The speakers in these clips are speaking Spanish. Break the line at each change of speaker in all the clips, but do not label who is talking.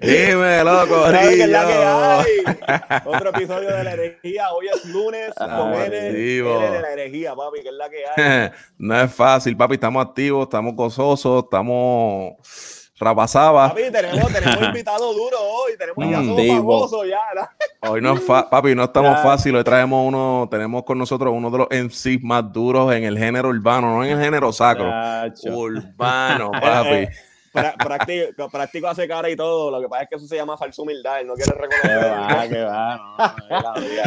Dime, loco.
que es la que hay? Otro episodio de la herejía. Hoy es lunes
Ah,
con de la herejía, papi, que es la que hay.
no es fácil, papi. Estamos activos, estamos gozosos, estamos rapasaba.
Papi, tenemos, tenemos invitado duro hoy. Tenemos, ya famosos ya. ¿no?
Hoy no es papi, no estamos
Ya.
fácil. Hoy traemos uno, tenemos con nosotros uno de los MCs más duros en el género urbano, no en el género sacro. Urbano,
Eh,
papi.
Práctico, práctico hace cara y todo. Lo que pasa es que eso se llama falsa humildad. Él no quiere
Que
reconocer.
va, que va,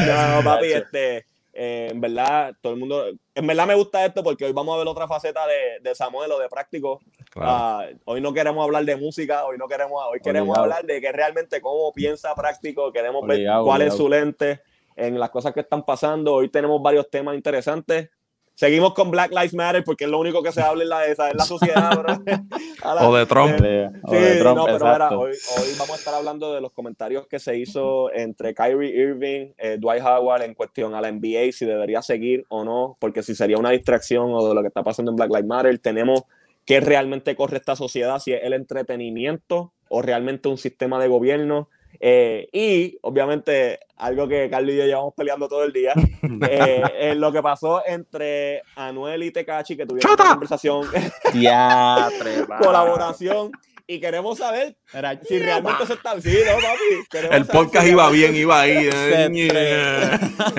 no, no,
papi, este, eh, en verdad, todo el mundo, en verdad me gusta esto porque hoy vamos a ver otra faceta de, de Samuel o de práctico.
Claro.
Ah, hoy no queremos hablar de música, hoy no queremos, hoy queremos
Obligado.
hablar de que realmente cómo piensa práctico, queremos ver
Obligado,
cuál es su lente en las cosas que están pasando. Hoy tenemos varios temas interesantes. Seguimos con Black Lives Matter porque es lo único que se habla en la, esa- en la sociedad. la-
O de Trump.
eh,
O de
Sí,
Trump,
no, pero hoy, hoy vamos a estar hablando de los comentarios que se hizo entre Kyrie Irving, eh, Dwight Howard en cuestión a la NBA, si debería seguir o no, porque si sería una distracción o de lo que está pasando en Black Lives Matter, tenemos qué realmente corre esta sociedad, si es el entretenimiento o realmente un sistema de gobierno. Eh, y obviamente algo que Carlos y yo llevamos peleando todo el día, eh, eh, lo que pasó entre Anuel y Tecachi, que tuvieron una conversación,
Diatre,
colaboración, y queremos saber
Era
si realmente se está. Sí, no, papi. queremos
El podcast
si
iba bien, iba ahí. Eh.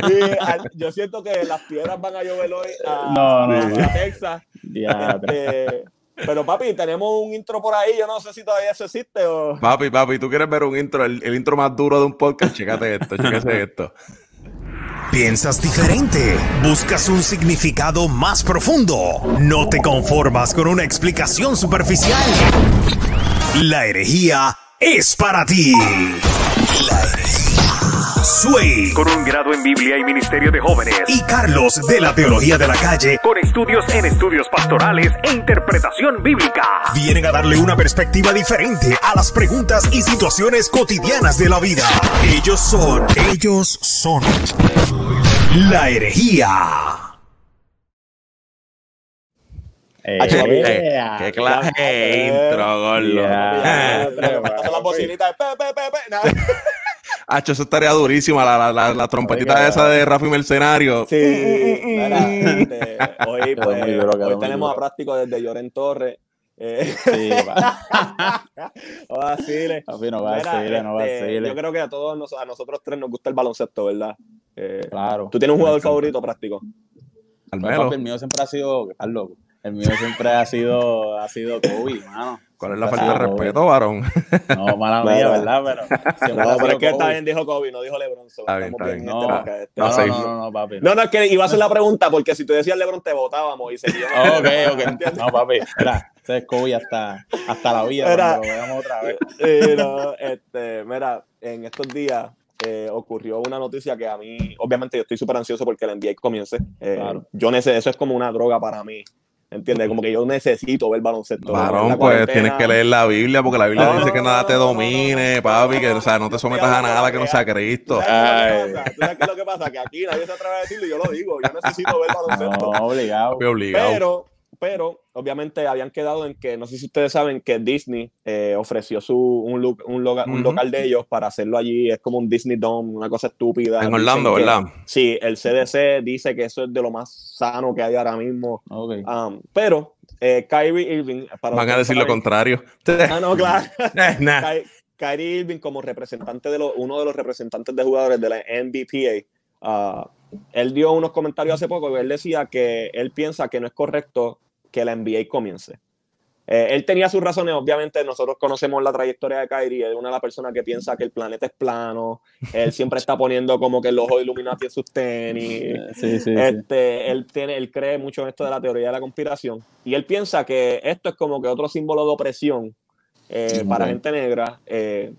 Sí, al- yo siento que las piedras van a llover hoy a,
No, no,
a. Texas.
Diatre.
Pero papi, tenemos un intro por ahí. Yo no sé si todavía eso existe o.
Papi, papi, tú quieres ver un intro, el, el intro más duro de un podcast, chécate esto, chécate esto.
Piensas diferente, buscas un significado más profundo, no te conformas con una explicación superficial. La herejía es para ti. La herejía. Sway
Con un grado en Biblia y Ministerio de Jóvenes.
y Carlos de la Teología de la Calle
Con estudios en estudios pastorales e interpretación bíblica.
vienen a darle una perspectiva diferente a las preguntas y situaciones cotidianas de la vida. Ellos son, ellos son la herejía.
Eh,
papi,
yeah.
Qué clase de
eh,
intro, gordo.
las bocinitas pe, pe, pe, pe. Nada.
Hacho, eso estaría durísima, la, la, la, la trompetita
Oiga.
esa de Rafi Mercenario.
Sí, mira, este, hoy,
Quedó
pues,
muy duro, quedó
hoy tenemos a práctico desde Lloren Torres. Eh,
Sí, va. Papi, no va a
Mira,
seguirle, no va a
este,
seguirle.
Yo creo que a todos nos- a nosotros tres nos gusta el baloncesto, ¿verdad? Eh,
Claro.
¿Tú tienes un jugador favorito práctico?
Pues,
Carmelo,
papi, el mío siempre ha sido, Carlos, el mío siempre ha sido, ha sido Kobe, mano.
¿cuál es la falta de respeto, varón?
No, mala mía. ¿verdad? Pero siempre
No,
ha
pero es que está bien, dijo Kobe, no dijo LeBron. so
Está bien,
estamos
está bien.
en
No, No,
No,
no, no, no, no, papi.
No, no, es que iba a hacer la pregunta porque si tú decías LeBron te votábamos y seguíamos.
Ok, ok. No, papi, mira, ese es Kobe hasta, hasta la vida, cuando lo veamos otra vez.
No, este, mira, en estos días eh, ocurrió una noticia que a mí, obviamente yo estoy súper ansioso porque la NBA comience. Eh,
Claro.
Yo necesito, eso es como una droga para mí. ¿Entiendes? Como que yo necesito ver baloncesto.
Varón, pues
cuarentena-
tienes que leer la Biblia, porque la Biblia
No,
dice que nada te
no,
domine, papi, que
no,
o sea, no te sometas a nada que no sea
¿Tú
Cristo.
sabes qué es lo que pasa? ¿Tú sabes qué es lo que pasa? Que aquí nadie se atreve a decirlo y yo lo digo. Yo necesito ver baloncesto.
No, obligado.
Obligado.
Pero, pero, obviamente habían quedado en que, no sé si ustedes saben que Disney eh, ofreció su, un, lu- un, local de ellos para hacerlo allí. Es como un Disney Dome, una cosa estúpida.
en
Dicen
Orlando,
que-
¿verdad?
Sí, el CDC dice que eso es de lo más sano que hay ahora mismo. Um, pero eh, Kyrie Irving. Para
Van a decir lo contrario.
Ah, no, claro.
Eh, nah.
Ky- Kyrie Irving como representante de los, uno de los representantes de jugadores de la NBPA, ah, él dio unos comentarios hace poco él decía que él piensa que no es correcto que la NBA comience. Eh, él tenía sus razones, obviamente nosotros conocemos la trayectoria de Kyrie, es una de las personas que piensa que el planeta es plano, él siempre está poniendo como que el ojo Illuminati en sus tenis,
Eh, Sí, sí, sí.
este, él, tiene, él cree mucho en esto de la teoría de la conspiración y él piensa que esto es como que otro símbolo de opresión eh, para gente negra. Eh,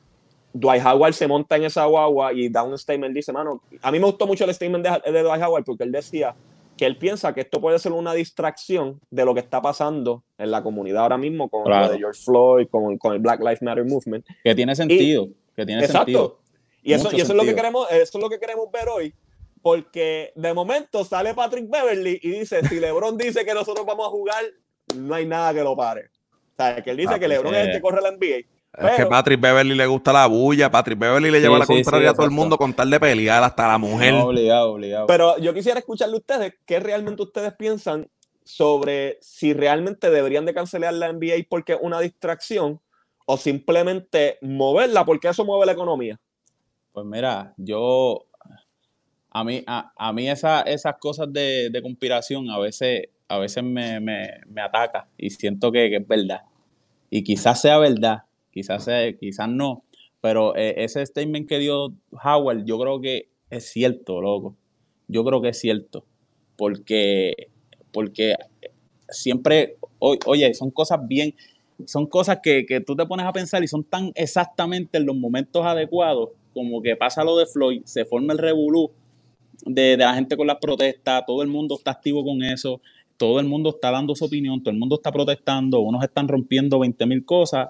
Dwight Howard se monta en esa guagua y da un statement, dice, mano, a mí me gustó mucho el statement de, de Dwight Howard porque él decía que él piensa que esto puede ser una distracción de lo que está pasando en la comunidad ahora mismo con
Claro.
lo de George Floyd, con, con el Black Lives Matter Movement.
Que tiene sentido. Que tiene
Exacto.
sentido.
Y eso, y eso es lo que queremos, eso es lo que queremos ver hoy. Porque de momento sale Patrick Beverly y dice: si LeBron dice que nosotros vamos a jugar, no hay nada que lo pare. O sea, que él dice
Ah,
que LeBron es el
eh.
que corre la NBA.
Es que Patrick Beverly le gusta la bulla. Patrick Beverly le
Sí,
lleva la contraria
sí,
a todo el mundo con tal de pelear hasta la mujer.
No, obligado, obligado.
Pero yo quisiera escucharle a ustedes qué realmente ustedes piensan sobre si realmente deberían de cancelar la NBA porque es una distracción o simplemente moverla porque eso mueve la economía.
Pues mira, yo, a mí, a, a mí esa- esas cosas de, de conspiración a veces, a veces me, me, me ataca y siento que, que es verdad. Y quizás sea verdad, quizás, sea- quizás no, pero eh, ese statement que dio Howard, yo creo que es cierto, loco. Yo creo que es cierto. Porque, porque siempre, oye, son cosas bien, son cosas que, que tú te pones a pensar y son tan exactamente en los momentos adecuados, como que pasa lo de Floyd, se forma el revolú de, de la gente con las protestas, todo el mundo está activo con eso, todo el mundo está dando su opinión, todo el mundo está protestando, unos están rompiendo 20 mil cosas,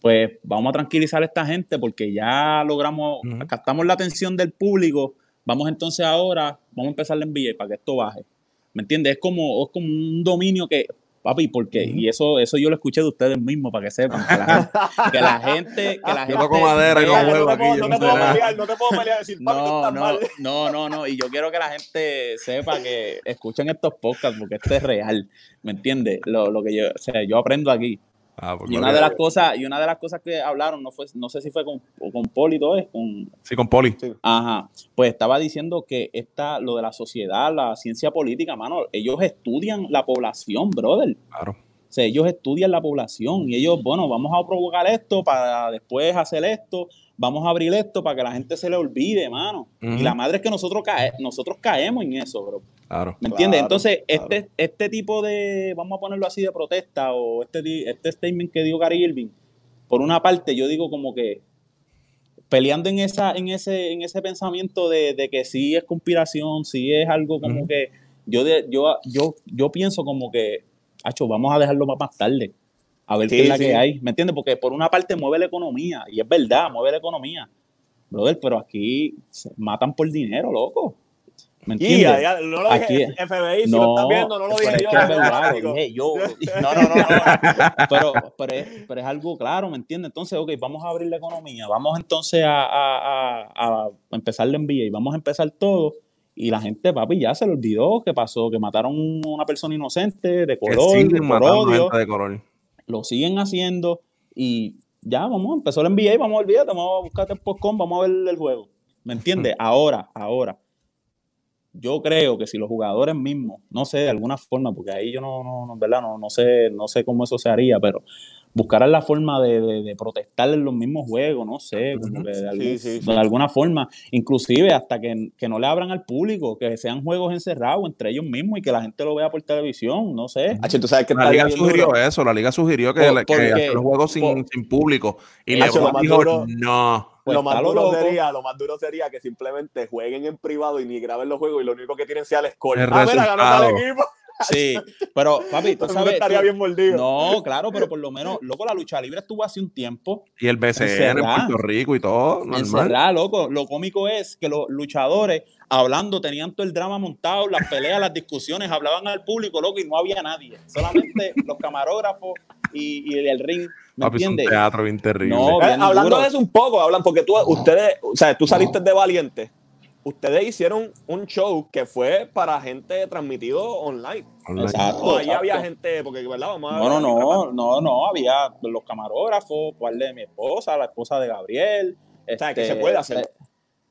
pues vamos a tranquilizar a esta gente porque ya logramos,
Ujú.
captamos la atención del público, vamos entonces ahora, vamos a empezar la NBA para que esto baje. ¿Me entiendes? Es como, es como un dominio que, papi, ¿por qué? Y eso, eso yo lo escuché de ustedes mismos para que sepan. Que la, que la gente, que la
Yo
gente
toco madera y
vea-
con huevo
no te puedo, no te
no
puedo pelear, no te puedo pelear decir, papi, tú
No,
estás
no,
mal.
no, no, no. Y yo quiero que la gente sepa que escuchen estos podcasts porque esto es real. ¿Me entiendes? Lo, lo que yo, o sea, yo aprendo aquí.
Ah, pues
Y una de las cosas, y una de las cosas que hablaron, no fue, no sé si fue con, con Poli todo es, con,
Sí, con Poli.
Ajá, pues estaba diciendo que esta, lo de la sociedad, la ciencia política, mano, ellos estudian la población, brother.
Claro.
O sea, ellos estudian la población y ellos, bueno, vamos a provocar esto para después hacer esto, vamos a abrir esto para que la gente se le olvide, mano. Y la madre es que nosotros, cae, nosotros caemos en eso, bro.
Claro.
¿Me entiendes?
Claro,
Entonces,
claro.
este, este tipo de, vamos a ponerlo así, de protesta o este, di- este statement que dio Gary Irving, por una parte, yo digo como que peleando en, esa, en, ese, en ese pensamiento de, de que sí es conspiración, sí es algo como que yo, de, yo, yo, yo pienso como que, hacho, vamos a dejarlo para más tarde, a ver
Sí,
qué es la
sí.
que hay, ¿me entiendes? Porque por una parte mueve la economía, y es verdad, mueve la economía, brother, pero aquí se matan por dinero, loco. ¿Me
Y
entiendes?
ya, ya, no lo dije
Aquí-
FBI, si lo estás viendo, no lo
pero
dije yo.
que es
es
verdad,
fanático.
lo dije yo. No, no, no, no. Pero, pero, es, pero es algo claro, ¿me entiendes? Entonces, ok, vamos a abrir la economía, vamos entonces a, a, a, a empezar la NBA y vamos a empezar todo. Y la gente, papi, ya se le olvidó que pasó, que mataron a una persona inocente de color,
siguen
por odio,
gente de color.
Lo siguen haciendo y ya, vamos, empezó la NBA, vamos a olvidar, vamos a buscarte el postcom, vamos a ver el juego. ¿Me entiendes? Ahora, ahora, yo creo que si los jugadores mismos, no sé, de alguna forma, porque ahí yo no, no, no, ¿verdad? No, no sé, no sé cómo eso se haría, pero buscarán la forma de, de, de protestar en los mismos juegos, no sé, como que de, algún-
Sí, sí, sí.
de alguna forma, inclusive hasta que, que no le abran al público, que sean juegos encerrados entre ellos mismos y que la gente lo vea por televisión, no sé.
Hacho, tú sabes que
La liga sugirió
duro.
eso, la liga sugirió que,
Por-
le- que
porque-
hacer los juegos sin,
por-
sin público. Y
más
dijo,
duro-
no.
Pues
lo más
está lo
duro sería, lo más duro sería que simplemente jueguen en privado y ni graben los juegos y lo único que tienen sea el score.
El
ah, mira, ganó tal
resultado.
equipo.
Sí, pero papi, tú sabes.
estaría
tú-
bien mordido.
No, claro, pero por lo menos, loco, la lucha libre estuvo hace un tiempo
Y el BCN en. Puerto Rico y todo, normal.
loco. Lo cómico es que los luchadores hablando tenían todo el drama montado, las peleas, las discusiones, hablaban al público, loco, y no había nadie. Solamente los camarógrafos y, y el ring, ¿me
Papi, es un
entiendes?
teatro bien terrible.
No,
Eh,
bien
hablando
duro.
de eso un poco, hablan porque tú, ustedes, o sea, tú saliste de Valiente. Ustedes hicieron un show que fue para gente transmitido online.
Online.
Exacto.
O ahí
exacto.
había gente, porque, ¿verdad? Vamos a
No, no, no, no, no, había los camarógrafos, cuál de mi esposa, la esposa de Gabriel.
O sea, que
este,
se puede hacer.
eh,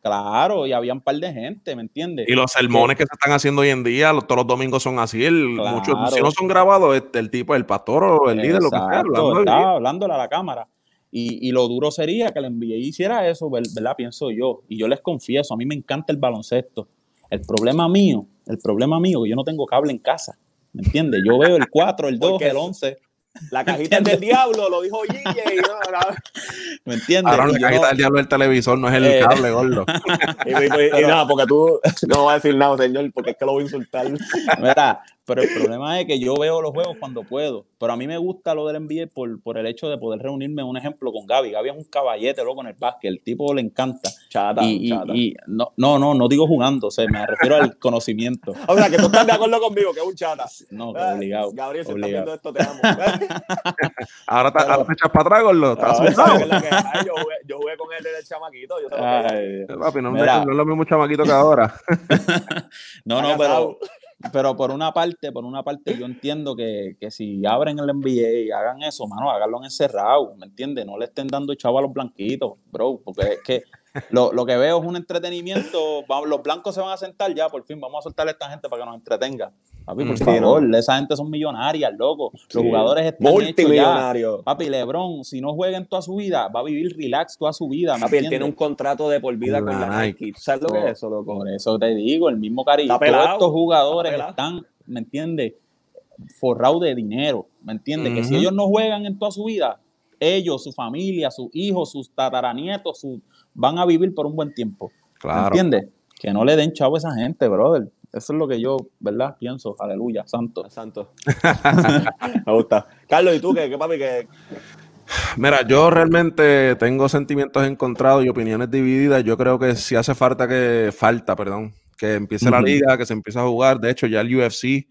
Claro, y había un par de gente, ¿me entiendes?
Y los sermones que se están haciendo hoy en día, los- todos los domingos son así. El,
Claro.
muchos, si no son grabados, este, el tipo, el pastor o el líder, lo que sea, hablando
estaba hablándole a la cámara. Y, y lo duro sería que el NBA hiciera eso, ver- ¿verdad? Pienso yo. Y yo les confieso, a mí me encanta el baloncesto. El problema mío, el problema mío, que yo no tengo cable en casa. ¿Me entiendes? Yo veo el 4, el 2,
Porque
el
eso-
11.
La cajita es del diablo, lo dijo no, no,
¿Me entiendes?
Ahora la cajita
no-
del diablo del televisor no es el
Eh.
cable, gordo.
Y, y- y nada, porque tú no vas a decir nada, señor, porque es que lo voy a insultar.
Mira, pero el problema es que yo veo los juegos cuando puedo. Pero a mí me gusta lo del NBA por, por el hecho de poder reunirme, un ejemplo, con Gaby. Gaby es un caballete loco en el básquet, el tipo le encanta.
Chata,
Y, y-
chata.
y no, no, no, no digo jugando, o sea, me refiero al conocimiento.
O sea, que tú estás de acuerdo conmigo, que es un chata.
No,
Ah,
obligado.
Gabriel, si
obligado.
estás viendo esto, te amo.
Ahora, te,
Pero-
ahora te echas para atrás, gordo.
Que yo, jugué, yo jugué con él desde el chamaquito. Yo sé lo que.
Ay.
Papi, no,
Mira.
no es lo mismo chamaquito que ahora.
No, no, pero. Pero por una parte, por una parte, yo entiendo que, que si abren el NBA y hagan eso, mano, háganlo en encerrado, ¿me entiendes? No le estén dando chavo a los blanquitos, bro, porque es que lo, lo que veo es un entretenimiento. los blancos se van a sentar ya, por fin, vamos a soltar a esta gente para que nos entretenga. Papi, por
Mm, sí,
favor, esa gente son millonarias, loco. Los jugadores están hechos ya.
Multimillonario.
Papi, LeBron, si no juega en toda su vida, va a vivir relax toda su vida. ¿me
Papi, él tiene un contrato de por vida con la Nike. ¿Tú ¿Sabes lo que es eso, loco?
Por eso te digo, el mismo cariño. Todos estos jugadores están, ¿me entiendes? Forrados de dinero, ¿me entiendes? Que si ellos no juegan en toda su vida, ellos, su familia, sus hijos, sus tataranietos, su- van a vivir por un buen tiempo. ¿Me
Claro.
entiendes? Que no le den chavo a esa gente, brother. Eso es lo que yo, ¿verdad? Pienso. Aleluya, santo.
Santo. Me gusta. Carlos, ¿y tú qué, qué papi? Que
Mira, yo realmente tengo sentimientos encontrados y opiniones divididas. Yo creo que si hace falta que falta, perdón, que empiece la liga, que se empiece a jugar. De hecho, ya el UFC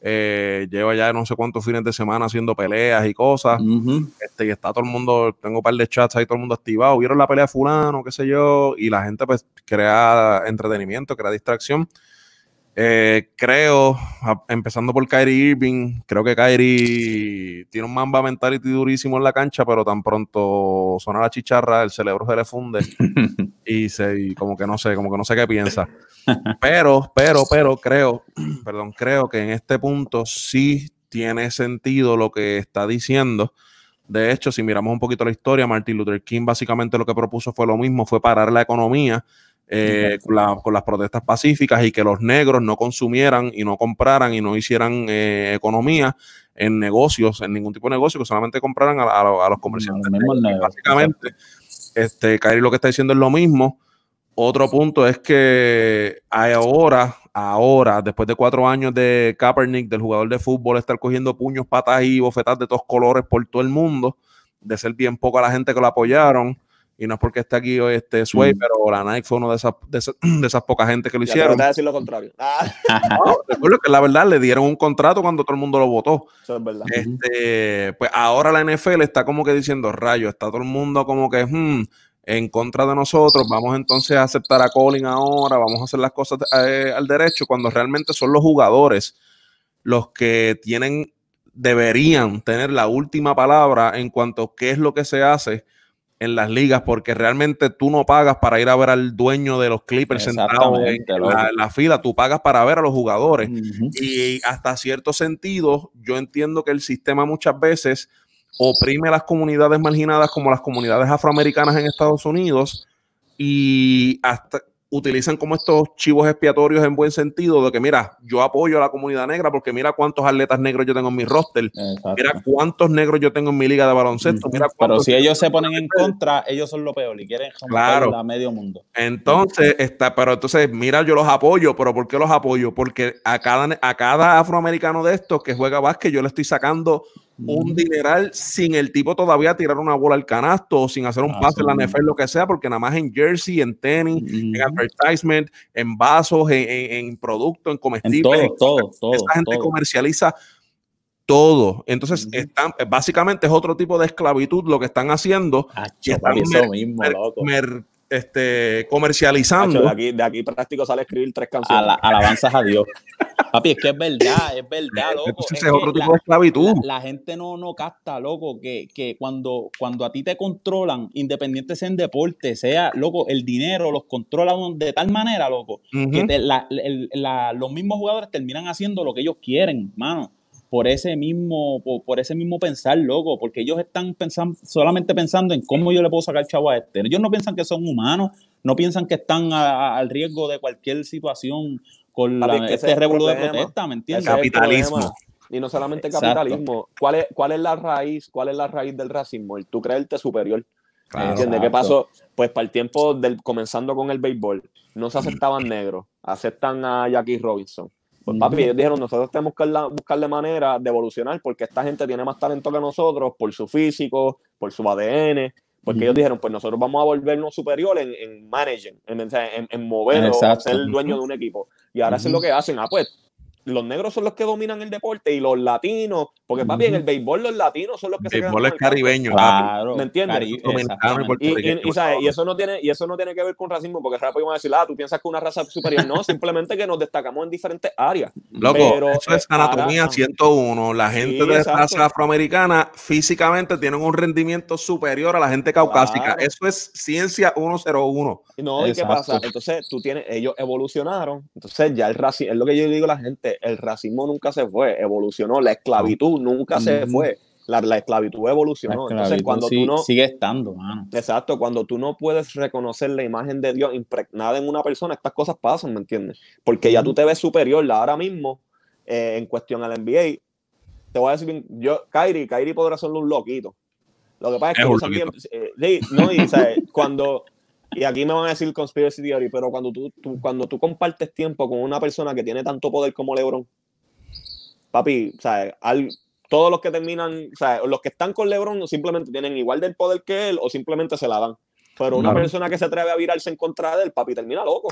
eh, lleva ya no sé cuántos fines de semana haciendo peleas y cosas. Este, y está todo el mundo, tengo un par de chats ahí, todo el mundo activado. Vieron la pelea de fulano, qué sé yo, y la gente pues crea entretenimiento, crea distracción. Eh, creo, empezando por Kyrie Irving, creo que Kyrie tiene un mamba mentality durísimo en la cancha, pero tan pronto suena la chicharra, el cerebro se le funde y se y como que no sé, como que no sé qué piensa. Pero, pero, pero creo, perdón, creo que en este punto sí tiene sentido lo que está diciendo. De hecho, si miramos un poquito la historia, Martin Luther King básicamente lo que propuso fue lo mismo, fue parar la economía eh, con, la- con las protestas pacíficas y que los negros no consumieran y no compraran y no hicieran eh, economía en negocios, en ningún tipo de negocio, que solamente compraran a, a- a los comerciantes. Básicamente, este, Kyrie lo que está diciendo es lo mismo. Otro punto es que ahora, ahora, después de cuatro años de Kaepernick, del jugador de fútbol, estar cogiendo puños, patas y bofetas de todos colores por todo el mundo, de ser bien poco a la gente que lo apoyaron, y no es porque esté aquí hoy este Sway,
Mm.
pero la Nike fue una de esas, de esas, de esas pocas gente que lo
ya te
hicieron.
voy a decir lo contrario. Ah,
No, recuerdo que la verdad le dieron un contrato cuando todo el mundo lo votó.
eso es verdad.
Este, pues ahora la NFL está como que diciendo, rayo, está todo el mundo como que hmm, en contra de nosotros, vamos entonces a aceptar a Colin ahora, vamos a hacer las cosas eh, al derecho, cuando realmente son los jugadores los que tienen, deberían tener la última palabra en cuanto a qué es lo que se hace en las ligas, porque realmente tú no pagas para ir a ver al dueño de los Clippers sentado en, la, fila, tú pagas para ver a los jugadores. Y hasta cierto sentido, yo entiendo que el sistema muchas veces oprime a las comunidades marginadas como las comunidades afroamericanas en Estados Unidos y hasta utilizan como estos chivos expiatorios en buen sentido de que mira, yo apoyo a la comunidad negra porque mira cuántos atletas negros yo tengo en mi roster,
Exacto.
mira cuántos negros yo tengo en mi liga de baloncesto, mira
Pero si ellos se ponen en contra, ellos son lo peor y quieren
Claro.
a medio mundo.
Entonces, está, pero entonces, mira, yo los apoyo, pero ¿por qué los apoyo? Porque a cada, a cada afroamericano de estos que juega básquet, yo le estoy sacando un dineral sin el tipo todavía tirar una bola al canasto o sin hacer un
Ah,
pase en la. NFL, lo que sea, porque nada más en jersey, en tenis, en advertisement, en vasos, en, en, en productos, en comestibles. en
todo, todo, todo.
esa gente
todo.
comercializa todo. Entonces, están, básicamente es otro tipo de esclavitud lo que están haciendo,
Acho,
están
eso mismo, loco.
mer- este, comercializando.
De, aquí, de aquí práctico sale a escribir tres canciones.
Ala- alabanzas a Dios. Papi, es que es verdad, es verdad, loco.
Entonces
Es
es otro tipo de esclavitud.
la, la gente no, no capta, loco, que, que cuando, cuando a ti te controlan, independiente sea en deporte, sea, loco, el dinero los controlan de tal manera, loco, que
Ujú.
te- la- el- la- los mismos jugadores terminan haciendo lo que ellos quieren, mano. Por ese mismo, por, por ese mismo pensar, loco, porque ellos están pensando, solamente pensando en cómo yo le puedo sacar chavo a este. Ellos no piensan que son humanos, no piensan que están a- a- al riesgo de cualquier situación con la-
es que ese
este
es el
revolú de protesta, ¿me entiendes?
El
Capitalismo.
Y no solamente
Exacto.
capitalismo. ¿Cuál es, ¿Cuál es la raíz? ¿Cuál es la raíz del racismo? El tú creerte superior.
Claro.
¿Entiendes? ¿Qué pasó? Pues para el tiempo del comenzando con el béisbol, no se aceptaban negros, aceptan a Jackie Robinson. Pues papi, ellos dijeron, nosotros tenemos que buscar buscarle manera de evolucionar porque esta gente tiene más talento que nosotros por su físico, por su ADN, Porque ellos dijeron, pues nosotros vamos a volvernos superiores en, en managing, en, en, en- mover o ser el dueño de un equipo. Y ahora eso es lo que hacen. Ah, pues los negros son los que dominan el deporte y los latinos, porque papi, en
Ujú.
el béisbol los latinos son los que se quedan
Béisbol es
el
caribeño.
Claro.
¿Me entiendes?
Cari-
y
Y, y- y, ¿sabes?
por
y eso no tiene y eso no tiene que ver con racismo porque rápido van a decir ah tú piensas que una raza superior no simplemente que nos destacamos en diferentes áreas
Loco,
Pero,
eso es anatomía 101. La gente
Sí,
de
exacto.
raza afroamericana físicamente tienen un rendimiento superior a la gente caucásica.
Claro.
Eso es ciencia 101.
no y qué
Exacto.
pasa entonces tú tienes ellos evolucionaron entonces ya el racismo es lo que yo digo a la gente el racismo nunca se fue evolucionó la esclavitud nunca se fue la, la esclavitud
La
evolucionó entonces cuando
sí-
tú no
sigue estando, mano.
Exacto, cuando tú no puedes reconocer la imagen de Dios impregnada en una persona, estas cosas pasan, ¿me entiendes? Porque ya tú te ves superior ahora mismo eh, en cuestión al NBA. Te voy a decir yo, Kyrie, Kyrie podrá ser un loquito. Lo que pasa es
Es
que eh, sí, no, y, ¿sabes? cuando, y aquí me van a decir conspiracy theory, pero cuando tú, tú- cuando tú compartes tiempo con una persona que tiene tanto poder como LeBron, papi, ¿sabes? Al, todos los que terminan, o sea, los que están con LeBron simplemente tienen igual del poder que él o simplemente se la dan. Pero una
Claro.
persona que se atreve a virarse en contra de él, papi, termina loco.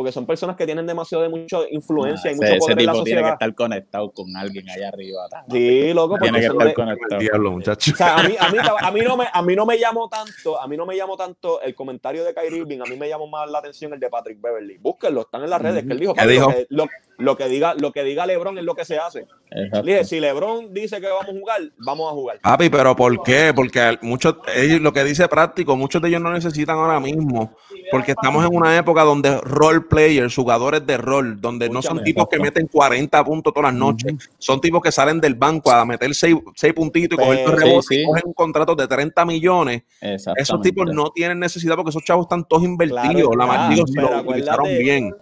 Porque son personas que tienen demasiado de mucha influencia y
Ese-
mucho
ese
poder en la
tipo tiene que
sociedad.
estar conectado con alguien allá arriba.
Sí, loco, porque
Tiene que estar
de-
conectado.
El diablo, muchacho.
o sea, a mí, a, mí, a, mí no me, a mí no me llamó tanto, a mí no me llamó tanto el comentario de Kyrie Irving, a mí me llamó más la atención el de Patrick Beverly. Búsquenlo, están en las redes, que él dijo,
¿Qué
"Papi,
dijo?
Lo, que, lo- lo que diga, lo que diga LeBron es lo que se hace.
Exacto.
Le dije, si LeBron dice que vamos a jugar, vamos a jugar.
Papi, pero ¿por qué? Porque muchos, ellos, lo que dice práctico, muchos de ellos no necesitan ahora mismo, porque estamos en una época donde role players, jugadores de rol, donde no son tipos que meten 40 puntos todas las noches, son tipos que salen del banco a meter 6, puntitos y coger rebotes
sí, sí.
y cogen un contrato de 30 millones. Esos tipos no tienen necesidad porque esos chavos están todos invertidos.
Claro
la digo, si lo utilizaron bien.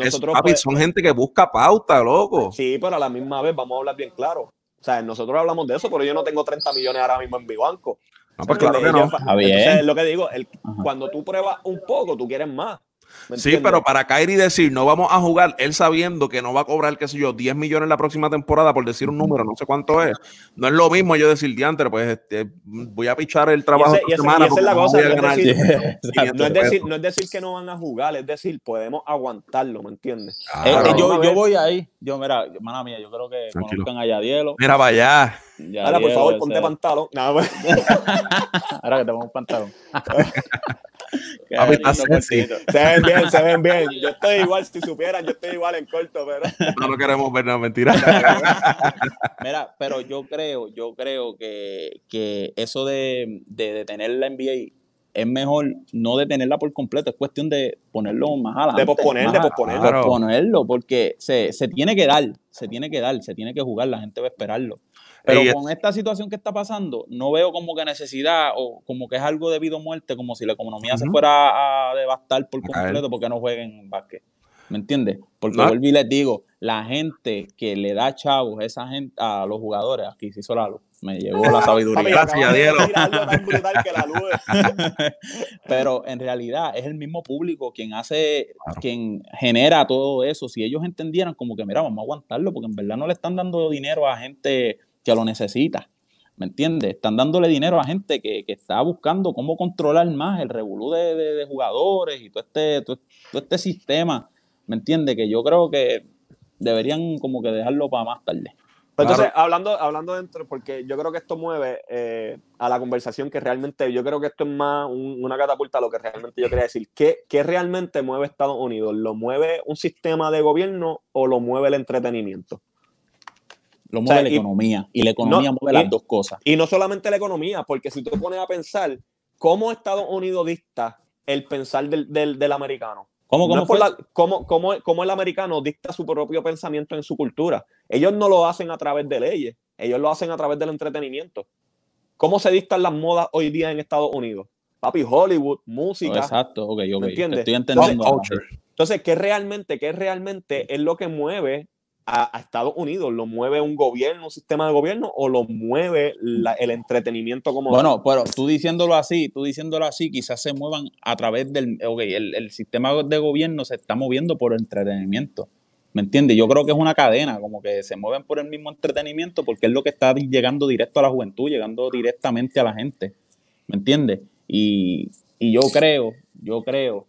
Es- papi,
pues,
son gente que busca pauta, loco.
Sí, pero a la misma vez vamos a hablar bien claro. O sea, nosotros hablamos de eso, pero yo no tengo 30 millones ahora mismo en mi banco.
No, pues claro que no.
Entonces, lo que digo, el- cuando tú pruebas un poco, tú quieres más. ¿Me
Sí, pero para Kyrie decir no vamos a jugar, él sabiendo que no va a cobrar, qué sé yo, 10 millones la próxima temporada, por decir un número, no sé cuánto es. No es lo mismo yo decir, diantre, pues este, voy a pichar el trabajo
ese- y ese-
semana
y esa es
porque
la
no
cosa, es decir-
500
no es, decir,
pesos.
no es decir que no van a jugar, es decir, podemos aguantarlo, ¿me entiendes?
Eh,
Claro.
eh, yo, voy ahí. Yo, mira, mala mía, yo creo que
Tranquilo.
conozcan a Yadielo.
Mira, vaya.
Ahora, por favor, ponte pantalón. Nada más.
Ahora que te pongo un pantalón. Qué
Papi, está
lindo
sexy.
Se ven bien, se ven bien. Yo estoy igual, si supieran, yo estoy igual en corto, pero.
No, no queremos ver nada, mentira.
Mira, pero yo creo, yo creo que, que eso de, de detener la NBA es mejor no detenerla por completo, es cuestión de ponerlo más adelante.
De posponer,
más
de
a-
posponer.
Claro.
posponerlo, porque se, se tiene que dar, se tiene que dar, se tiene que jugar, la gente va a esperarlo. Pero con esta situación que está pasando, no veo como que necesidad o como que es algo debido a muerte, como si la economía se fuera a devastar por completo porque no jueguen básquet. ¿Me entiendes? Porque
No.
vuelvo y les digo, la gente que le da chavos esa gente, a los jugadores, aquí se hizo la luz, me llegó la sabiduría.
Gracias.
Pero en realidad es el mismo público quien hace,
Claro.
quien genera todo eso. Si ellos entendieran como que, mira, vamos a aguantarlo, porque en verdad no le están dando dinero a gente que lo necesita. ¿Me entiendes? Están dándole dinero a gente que, que está buscando cómo controlar más el revolú de, de- de jugadores y todo este, todo, todo este sistema. ¿Me entiendes? Que yo creo que deberían como que dejarlo para más tarde.
Pero Entonces,
Claro.
hablando, hablando dentro, porque yo creo que esto mueve eh, a la conversación que realmente, yo creo que esto es más un- una catapulta a lo que realmente yo quería decir. ¿Qué, ¿Qué realmente mueve Estados Unidos? ¿Lo mueve un sistema de gobierno o lo mueve el entretenimiento?
Lo
O
mueve
sea,
la
y-
economía y la economía
No,
mueve
y-
las dos cosas.
Y no solamente la economía, porque si tú te pones a pensar, ¿cómo Estados Unidos dicta el pensar del, del, del americano?
¿Cómo, cómo fue?
la- cómo, cómo- cómo el americano dicta su propio pensamiento en su cultura. Ellos no lo hacen a través de leyes, ellos lo hacen a través del entretenimiento. ¿Cómo se dictan las modas hoy día en Estados Unidos? Papi, Hollywood, música.
Exacto, ok, ok.
¿Me entiendes?
Estoy entendiendo.
Culture.
Entonces, ¿qué realmente, qué realmente es lo que mueve a, a Estados Unidos? ¿Lo mueve un gobierno, un sistema de gobierno o lo mueve la- el entretenimiento como?
Bueno, pero tú diciéndolo así, tú diciéndolo así, quizás se muevan a través del, ok, el, el sistema de gobierno se está moviendo por entretenimiento, ¿me entiendes? Yo creo que es una cadena, como que se mueven por el mismo entretenimiento porque es lo que está llegando directo a la juventud, llegando directamente a la gente, ¿me entiendes? Y, y yo creo, yo creo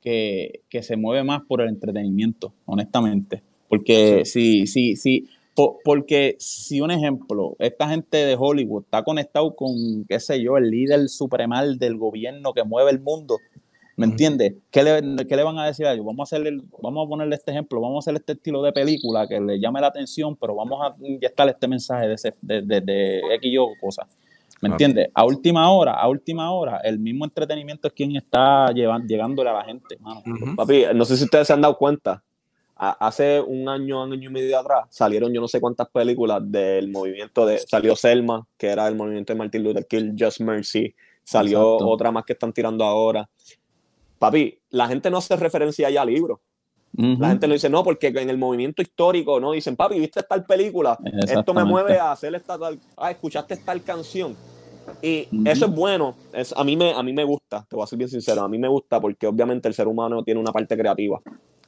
que, que, se mueve más por el entretenimiento, honestamente. Porque si, si, si, porque si un ejemplo, esta gente de Hollywood está conectado con, qué sé yo, el líder supremal del gobierno que mueve el mundo, ¿me entiendes? ¿Qué le, ¿Qué le, van a decir a ellos? Vamos a, hacerle, vamos a ponerle este ejemplo, vamos a hacer este estilo de película que le llame la atención, pero vamos a inyectar este mensaje de, ese, de, de, de X o cosas. ¿Me entiendes? A última hora, a última hora, el mismo entretenimiento es quien está llevando, llegándole a la gente.
Papi, no sé si ustedes se han dado cuenta, hace un año, año y medio atrás, salieron yo no sé cuántas películas del movimiento de. Salió Selma, que era el movimiento de Martin Luther King, Just Mercy. Salió otra más que están tirando ahora. Papi, la gente no hace referencia ya al libro. La gente lo dice, no, porque en el movimiento histórico, no dicen, papi, ¿viste tal película? Esto me mueve a hacer esta tal. Ah, escuchaste tal canción. Y eso es bueno. Es, a, mí me, a mí me gusta, te voy a ser bien sincero. A mí me gusta porque obviamente el ser humano tiene una parte creativa.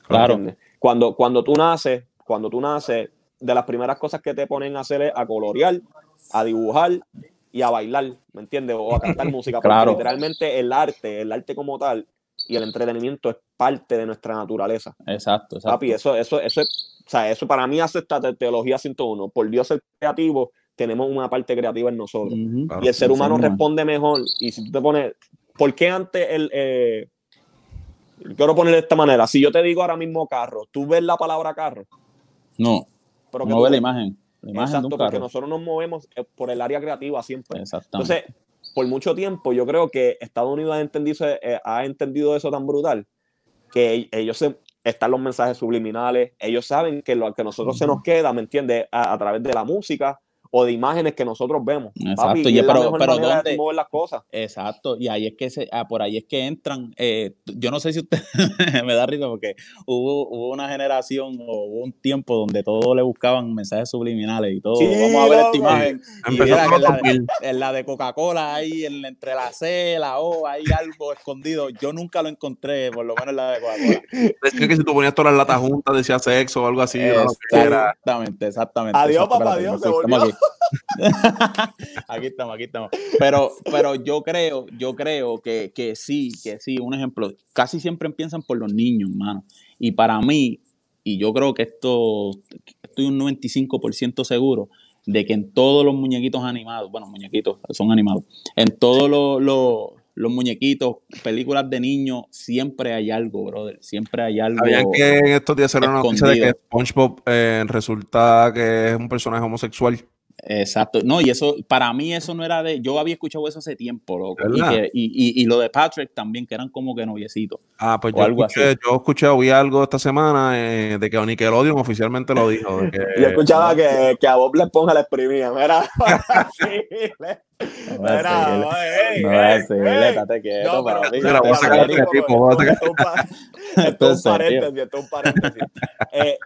Claro.
Cuando, cuando tú naces, cuando tú naces, de las primeras cosas que te ponen a hacer es a colorear, a dibujar y a bailar, ¿me entiendes? O a cantar música. Porque literalmente el arte, el arte como tal y el entretenimiento es parte de nuestra naturaleza.
Exacto, exacto.
Papi, eso, eso, eso, o sea, eso para mí hace esta teología 101. Por Dios ser creativo, tenemos una parte creativa en nosotros. y el ser humano responde mejor. Y si tú te pones, ¿por qué antes el, eh, quiero poner de esta manera. Si yo te digo ahora mismo carro, ¿tú ves la palabra carro?
No. Pero no ve la imagen. La
imagen Exacto, porque nosotros nos movemos eh, por el área creativa siempre. Entonces, por mucho tiempo, yo creo que Estados Unidos ha entendido, eh, ha entendido eso tan brutal que ellos se, están los mensajes subliminales, ellos saben que lo que a nosotros se nos queda, ¿me entiendes? a, través de la música, o de imágenes que nosotros vemos.
Exacto, y, pero, pero ¿dónde?
las cosas.
Exacto, y ahí es que se, ah, por ahí es que entran, eh, yo no sé si usted me da risa porque hubo, hubo una generación o hubo un tiempo donde todos le buscaban mensajes subliminales y todo. Vamos a ver esta imagen. Y era en, la de, Coca-Cola, ahí entre la C, la O, hay algo escondido. Yo nunca lo encontré, por lo menos en la de Coca-Cola.
Decía que si tú ponías todas las latas juntas decía sexo o algo así.
Exactamente, exactamente.
Adiós, papá, adiós, se volvió.
aquí estamos, aquí estamos. Pero, pero yo creo, yo creo que, que sí, que sí, un ejemplo, casi siempre empiezan por los niños, hermano. Y para mí, y yo creo que esto, estoy un 95% seguro, de que en todos los muñequitos animados, bueno, muñequitos son animados, en todos los, los, muñequitos, películas de niños, siempre hay algo, brother. Siempre hay algo.
¿Sabían que en estos días se una noticia de que SpongeBob eh, resulta que es un personaje homosexual?
Exacto. No, y eso, para mí eso no era de, yo había escuchado eso hace tiempo, loco. Y, y, lo de Patrick también, que eran como que noviecitos.
Ah, pues yo, algo escuché, yo escuché, oí algo esta semana eh, de que Nickelodeon oficialmente lo dijo. De que,
yo escuchaba que, que, a Bob le ponga la exprimía, mira.
No es estate quieto,
Esto es un paréntesis, esto es un paréntesis. Eh,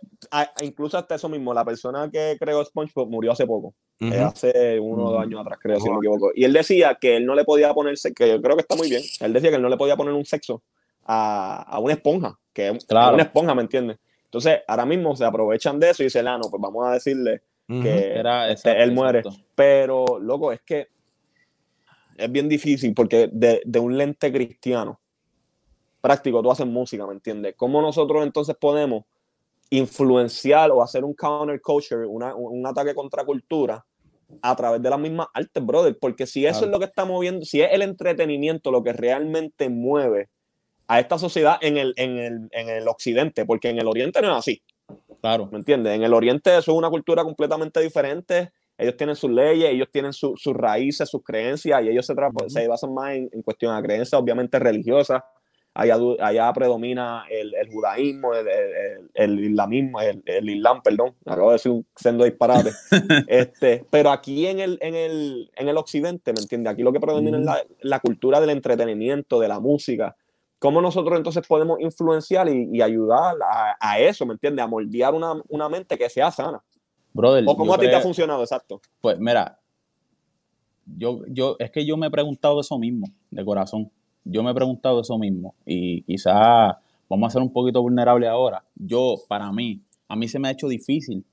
incluso hasta eso mismo, la persona que creó SpongeBob murió hace poco, eh, hace uno o dos años atrás, creo, si no me equivoco. Y él decía que él no le podía poner, que yo creo que está muy bien, él decía que él no le podía poner un sexo a, a una esponja, que es una esponja, ¿me entiendes? Entonces, ahora mismo se aprovechan de eso y dicen, ah, no, pues vamos a decirle que Era, este, él muere. Pero, loco, es que es bien difícil porque de, de un lente cristiano práctico tú haces música, ¿me entiendes? ¿Cómo nosotros entonces podemos influenciar o hacer un counterculture, una, un ataque contra cultura a través de las mismas artes, brother. Porque si eso es lo que está moviendo, si es el entretenimiento lo que realmente mueve a esta sociedad en el, en el, en el occidente, porque en el oriente no es así.
Claro.
¿Me entiendes? En el oriente eso es una cultura completamente diferente. Ellos tienen sus leyes, ellos tienen sus raíces, sus creencias, y ellos se, se basan más en, en cuestión de creencias, obviamente religiosas allá, predomina el, judaísmo, el, islamismo, el, islam, perdón, acabo de decir un sendo disparate. este, pero aquí en el, en, el, en el occidente, ¿me entiendes? Aquí lo que predomina es la, cultura del entretenimiento, de la música. ¿Cómo nosotros entonces podemos influenciar y, ayudar a, eso, ¿me entiendes? A moldear una, mente que sea sana.
Brother,
¿O cómo a ti te ha funcionado, exacto?
Pues mira, yo, yo, es que yo me he preguntado eso mismo, de corazón yo me he preguntado eso mismo y quizás vamos a ser un poquito vulnerable ahora. Yo, para mí, a mí se me ha hecho difícil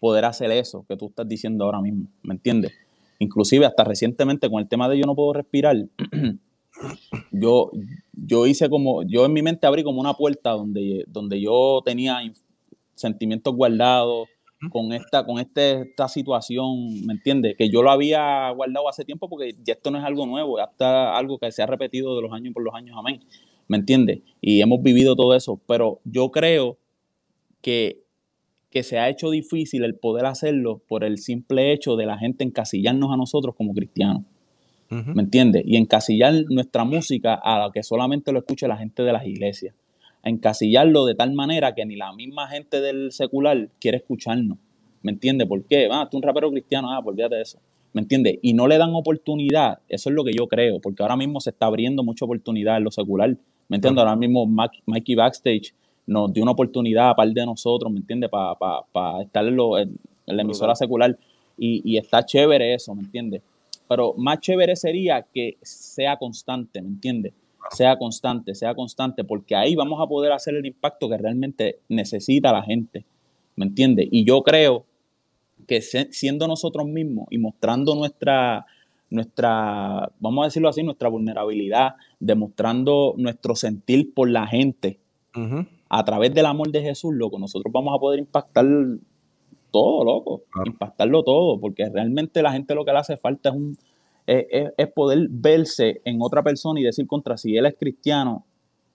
poder hacer eso que tú estás diciendo ahora mismo, ¿me entiendes? Inclusive hasta recientemente con el tema de yo no puedo respirar, yo, yo hice como, yo en mi mente abrí como una puerta donde, donde yo tenía sentimientos guardados con esta, con este, esta situación, ¿me entiendes? Que yo lo había guardado hace tiempo porque ya esto no es algo nuevo, ya está algo que se ha repetido de los años por los años, amén, ¿me entiendes? Y hemos vivido todo eso, pero yo creo que, que se ha hecho difícil el poder hacerlo por el simple hecho de la gente encasillarnos a nosotros como cristianos. ¿Me entiendes? Y encasillar nuestra música a la que solamente lo escuche la gente de las iglesias encasillarlo de tal manera que ni la misma gente del secular quiere escucharnos. ¿Me entiendes? ¿Por qué? Ah, tú un rapero cristiano, ah, olvídate de eso. ¿Me entiendes? Y no le dan oportunidad, eso es lo que yo creo, porque ahora mismo se está abriendo mucha oportunidad en lo secular. ¿Me entiendes? Ahora mismo Mikey Backstage nos dio una oportunidad a par de nosotros, ¿me entiendes? Para estar en, la emisora secular. Y, y está chévere eso, ¿me entiendes? Pero más chévere sería que sea constante, ¿me entiendes? Sea constante, sea constante, porque ahí vamos a poder hacer el impacto que realmente necesita la gente, ¿me entiendes? Y yo creo que siendo nosotros mismos y mostrando nuestra, nuestra, vamos a decirlo así, nuestra vulnerabilidad, demostrando nuestro sentir por la gente, a través del amor de Jesús, loco, nosotros vamos a poder impactar todo, loco, impactarlo todo, porque realmente la gente lo que le hace falta es un, es, poder verse en otra persona y decir contra si él es cristiano,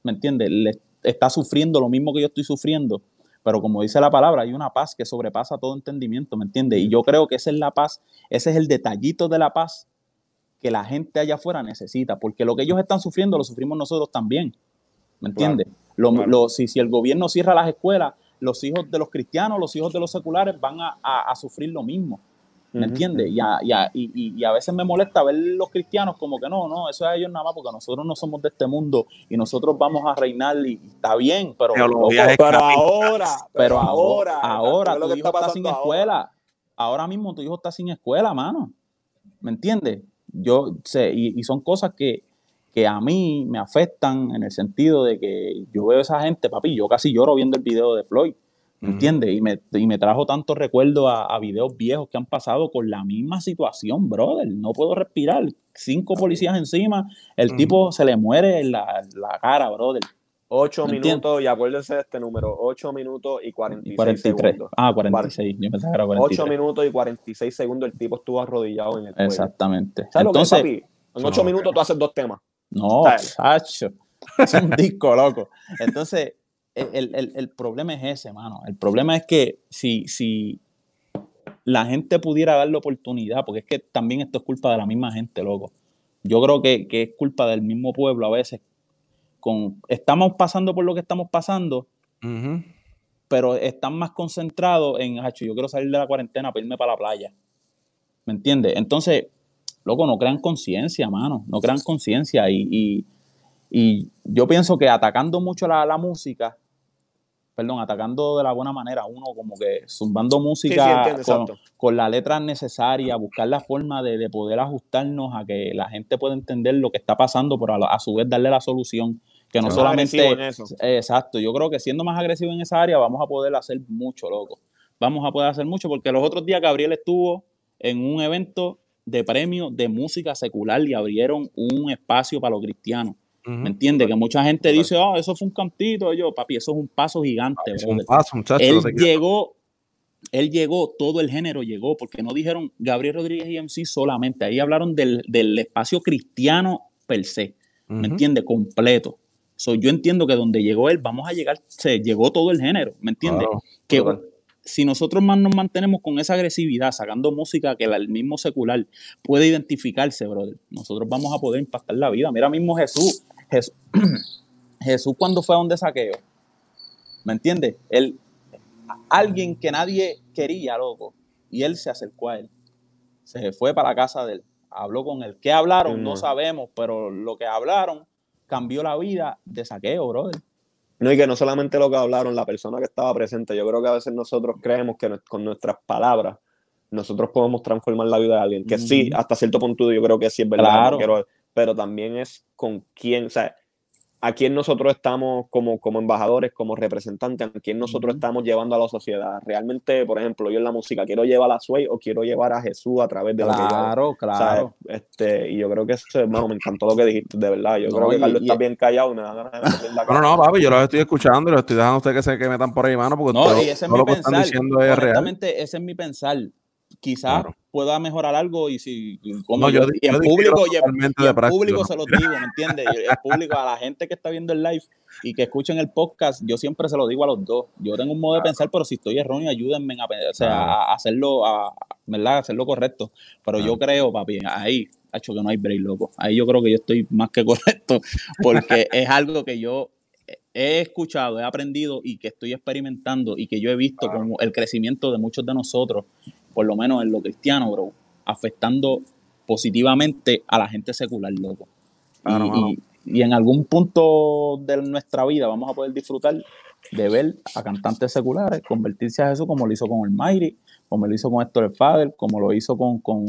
¿me entiendes? Le está sufriendo lo mismo que yo estoy sufriendo, pero como dice la palabra, hay una paz que sobrepasa todo entendimiento, ¿me entiendes? Y yo creo que esa es la paz, ese es el detallito de la paz que la gente allá afuera necesita, porque lo que ellos están sufriendo lo sufrimos nosotros también, ¿me entiendes? si, si, el gobierno cierra las escuelas, los hijos de los cristianos, los hijos de los seculares van a sufrir lo mismo. ¿Me entiendes? Y, y, a veces me molesta ver los cristianos como que no, no, eso es ellos nada más porque nosotros no somos de este mundo y nosotros vamos a reinar y está bien, pero,
pero, ahora,
pero ahora, ahora, tu hijo está sin escuela. Ahora mismo tu hijo está sin escuela, mano. ¿Me entiendes? Yo sé, y, son cosas que, que a mí me afectan en el sentido de que yo veo a esa gente, papi, yo casi lloro viendo el video de Floyd. ¿Me entiendes? Y me, y me, trajo tantos recuerdos a, videos viejos que han pasado con la misma situación, brother. No puedo respirar. Cinco policías encima, el tipo se le muere la, la cara, brother.
Ocho minutos, y acuérdense de este número, ocho minutos y 46 43. segundos.
Ah, 46, yo pensaba que era
43. 8 minutos y 46 segundos el tipo estuvo arrodillado en el
cuello. Exactamente.
¿Sabes Entonces, lo que es, papi? En ocho minutos tú haces dos temas.
No, Sacho. Es un disco, loco. Entonces, el, problema es ese, mano. El problema es que si, si la gente pudiera dar la oportunidad, porque es que también esto es culpa de la misma gente, loco. Yo creo que, es culpa del mismo pueblo a veces. Con, estamos pasando por lo que estamos pasando, pero están más concentrados en, yo quiero salir de la cuarentena para irme para la playa. ¿Me entiendes? Entonces, loco, no crean conciencia, mano. No crean conciencia y y yo pienso que atacando mucho la, la, música, perdón, atacando de la buena manera, uno como que zumbando música con, la letra necesaria, buscar la forma de, de, poder ajustarnos a que la gente pueda entender lo que está pasando, pero a, su vez darle la solución. Que no solamente. exacto, yo creo que siendo más agresivo en esa área vamos a poder hacer mucho, loco. Vamos a poder hacer mucho, porque los otros días Gabriel estuvo en un evento de premio de música secular y abrieron un espacio para los cristianos. ¿Me entiendes? Que mucha gente dice, oh, eso fue un cantito. Yo, papi, eso es un paso gigante. Es un paso, muchachos. Él llegó, él llegó, todo el género llegó, porque no dijeron Gabriel Rodríguez y MC solamente. Ahí hablaron del, espacio cristiano per se. ¿Me entiendes? Completo. yo entiendo que donde llegó él, vamos a llegar, se llegó todo el género. ¿Me entiendes? que si nosotros más nos mantenemos con esa agresividad, sacando música que el mismo secular puede identificarse, brother, nosotros vamos a poder impactar la vida. Mira mismo Jesús, Jesús, cuando fue a donde saqueo, ¿me entiendes? Él, alguien que nadie quería, loco, y él se acercó a él. Se fue para la casa de él, habló con él. ¿Qué hablaron? No sabemos, pero lo que hablaron cambió la vida de saqueo, brother.
No, y que no solamente lo que hablaron, la persona que estaba presente. Yo creo que a veces nosotros creemos que con nuestras palabras nosotros podemos transformar la vida de alguien. Que sí, hasta cierto punto yo creo que sí es verdad. Claro pero también es con quién, o sea, a quién nosotros estamos como, como embajadores, como representantes, a quién nosotros estamos llevando a la sociedad. Realmente, por ejemplo, yo en la música, ¿quiero llevar a Sway o quiero llevar a Jesús a través de
claro,
lo que
Claro, claro.
Este, y yo creo que eso, hermano, me encantó lo que dijiste, de verdad. Yo no, creo que y, Carlos y, está bien callado. Me da ganas de
la no, no, papi, yo los estoy escuchando y los estoy dejando a ustedes que se que metan por ahí, mano, porque
no,
todo,
y ese es
todo
mi
lo que
pensar.
están diciendo es real.
ese es mi pensar. Quizás
Claro.
pueda mejorar algo y si como
No, yo-
y en público y en, y público
¿no?
se los digo, ¿me entiendes? El público, a la gente que está viendo el live y que escuchen el podcast, yo siempre se lo digo a los dos. Yo tengo un modo de pensar, pero si estoy erróneo, ayúdenme a, pe- o sea,
Claro.
a hacerlo, a, ¿verdad? A hacerlo correcto. Pero yo creo, papi, ahí, hecho que no hay break, loco. Ahí yo creo que yo estoy más que correcto, porque es algo que yo he escuchado, he aprendido y que estoy experimentando y que yo he visto como el crecimiento de muchos de nosotros, por lo menos en lo cristiano, bro, afectando positivamente a la gente secular, loco. Y-
Claro,
y,
mano.
y en algún punto de nuestra vida vamos a poder disfrutar de ver a cantantes seculares convertirse a Jesús como lo hizo con el Mayri, como lo hizo con Héctor el Fader, como lo hizo con, con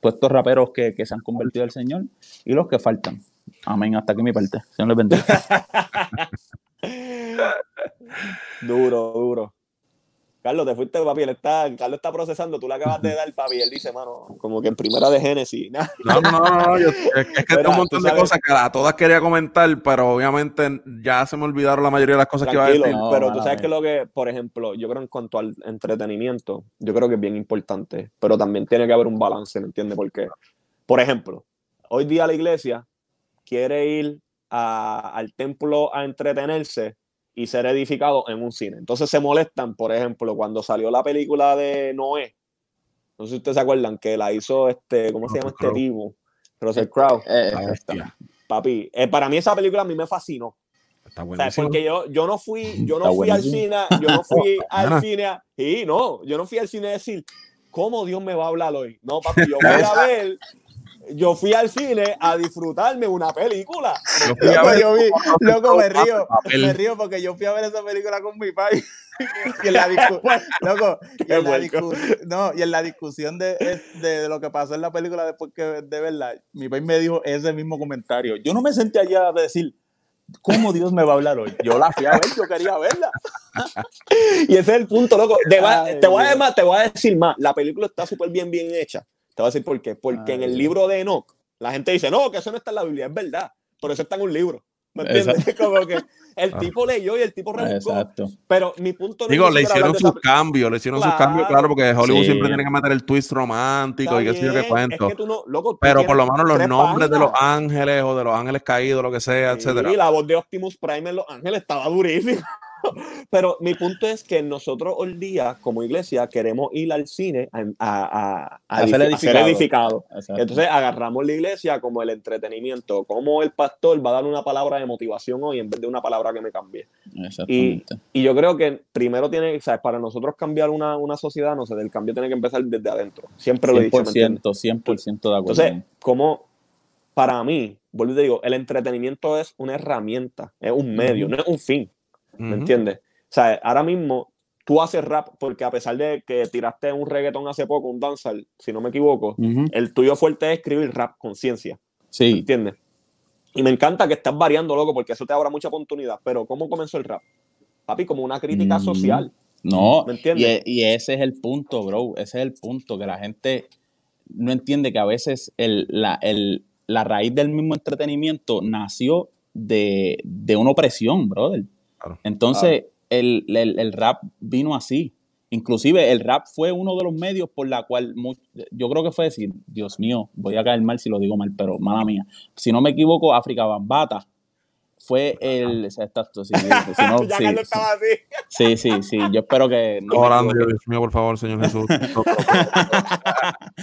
todos estos raperos que, que se han convertido al Señor y los que faltan. Amén. Hasta aquí mi parte. Señor les bendiga.
Duro, duro. Carlos, te fuiste, papi. Él está, Carlos está procesando. Tú le acabas de dar, papi. Él dice, mano, como que en primera de Génesis. nah.
No, no, no, yo- es, que
Mira,
tengo un montón de cosas que a todas quería comentar, pero obviamente ya se me olvidaron la mayoría de las cosas que iba a decir.
No,
pero tú sabes que lo que, por ejemplo, yo creo en cuanto al entretenimiento, yo creo que es bien importante, pero también tiene que haber un balance, ¿me entiendes? Porque, por ejemplo, hoy día la iglesia quiere ir a- al templo a entretenerse y ser edificado en un cine. Entonces se molestan, por ejemplo, cuando salió la película de Noé. No sé si ustedes se acuerdan que la hizo este, ¿cómo se llama este
Russell
tipo? Russell Crowe.
Eh, está.
hostia,
Papi, eh, para mí esa película a mí me fascinó.
Está
O sea,
buenísimo.
porque yo, yo no fui, yo no fui al
buenísimo.
cine, yo no fui al cine, a- y no, yo no fui al cine a decir, ¿cómo Dios me va a hablar hoy? No, papi, yo fui a ver, yo fui al cine a disfrutarme una película.
Yo
Loco, yo vi- loco, me río, me río porque yo fui a ver esa película con mi padre. y en la discu- loco, y en la
puerco.
discu- no, y en la discusión de, de, de lo que pasó en la película después que de verla, mi padre me dijo ese mismo comentario. Yo no me senté allá a decir, ¿cómo Dios me va a hablar hoy? Yo la fui a ver, yo quería verla.
Y ese es el punto, loco.
Ay,
te voy a te voy a decir más, la película está súper bien, bien hecha. Te voy a decir por qué. Porque en el libro de Enoch, la gente dice, no, que eso no está en la Biblia, es verdad, pero eso está en un libro. ¿Me entiendes? Como que el
Claro.
tipo leyó y el tipo rebuscó.
Exacto.
Pero mi punto no
Digo,
es
le hicieron sus
esa-
cambios, le hicieron sus cambios, claro, porque Hollywood
Sí.
siempre tiene que meter el twist romántico y qué sé yo qué cuento.
Es que tú no, loco, tú
Pero por lo menos los nombres de los ángeles o de los ángeles caídos, lo que sea, etcétera.
Sí, la voz de Optimus Prime en Los Ángeles estaba durísima. Pero mi punto es que nosotros hoy día, como iglesia, queremos ir al cine a, a- a- a
A ser edificado.
Entonces agarramos la iglesia como el entretenimiento, como el pastor va a dar una palabra de motivación hoy en vez de una palabra que me cambie.
Exactamente.
Y yo creo que primero tiene, sea, para nosotros cambiar una, una sociedad, no sé, el cambio tiene que empezar desde adentro. Siempre lo he dicho. ¿me entiendes?
100%, 100% de acuerdo.
Entonces, como para mí, vuelvo y te digo, el entretenimiento es una herramienta, es un medio, no es un fin, ¿me
Ujú.
entiendes? O sea, ahora mismo tú haces rap porque a pesar de que tiraste un reggaetón hace poco, un dancehall, si no me equivoco, el tuyo fuerte es escribir rap con ciencia, ¿me
Sí,
entiendes? Y me encanta que estás variando, loco, porque eso te abre mucha oportunidad. Pero ¿cómo comenzó el rap? Papi, como una crítica
Mm.
social,
No,
¿me
y,
entiendes?
y ese es el punto, bro. Ese es el punto, que la gente no entiende que a veces el- la, el- la raíz del mismo entretenimiento nació de, de una opresión, brother.
Claro.
Entonces, el, el- el rap vino así. Inclusive el rap fue uno de los medios por la cual yo creo que fue decir, Dios mío, voy a caer mal si lo digo mal, pero mala mía. Si no me equivoco, África Bambata fue el exacto, sí, sí, si no,
ya
sí,
Carlos
sí.
estaba así.
Sí, sí, sí. Yo espero que no.
Orando, Dios mío, por favor, Señor Jesús.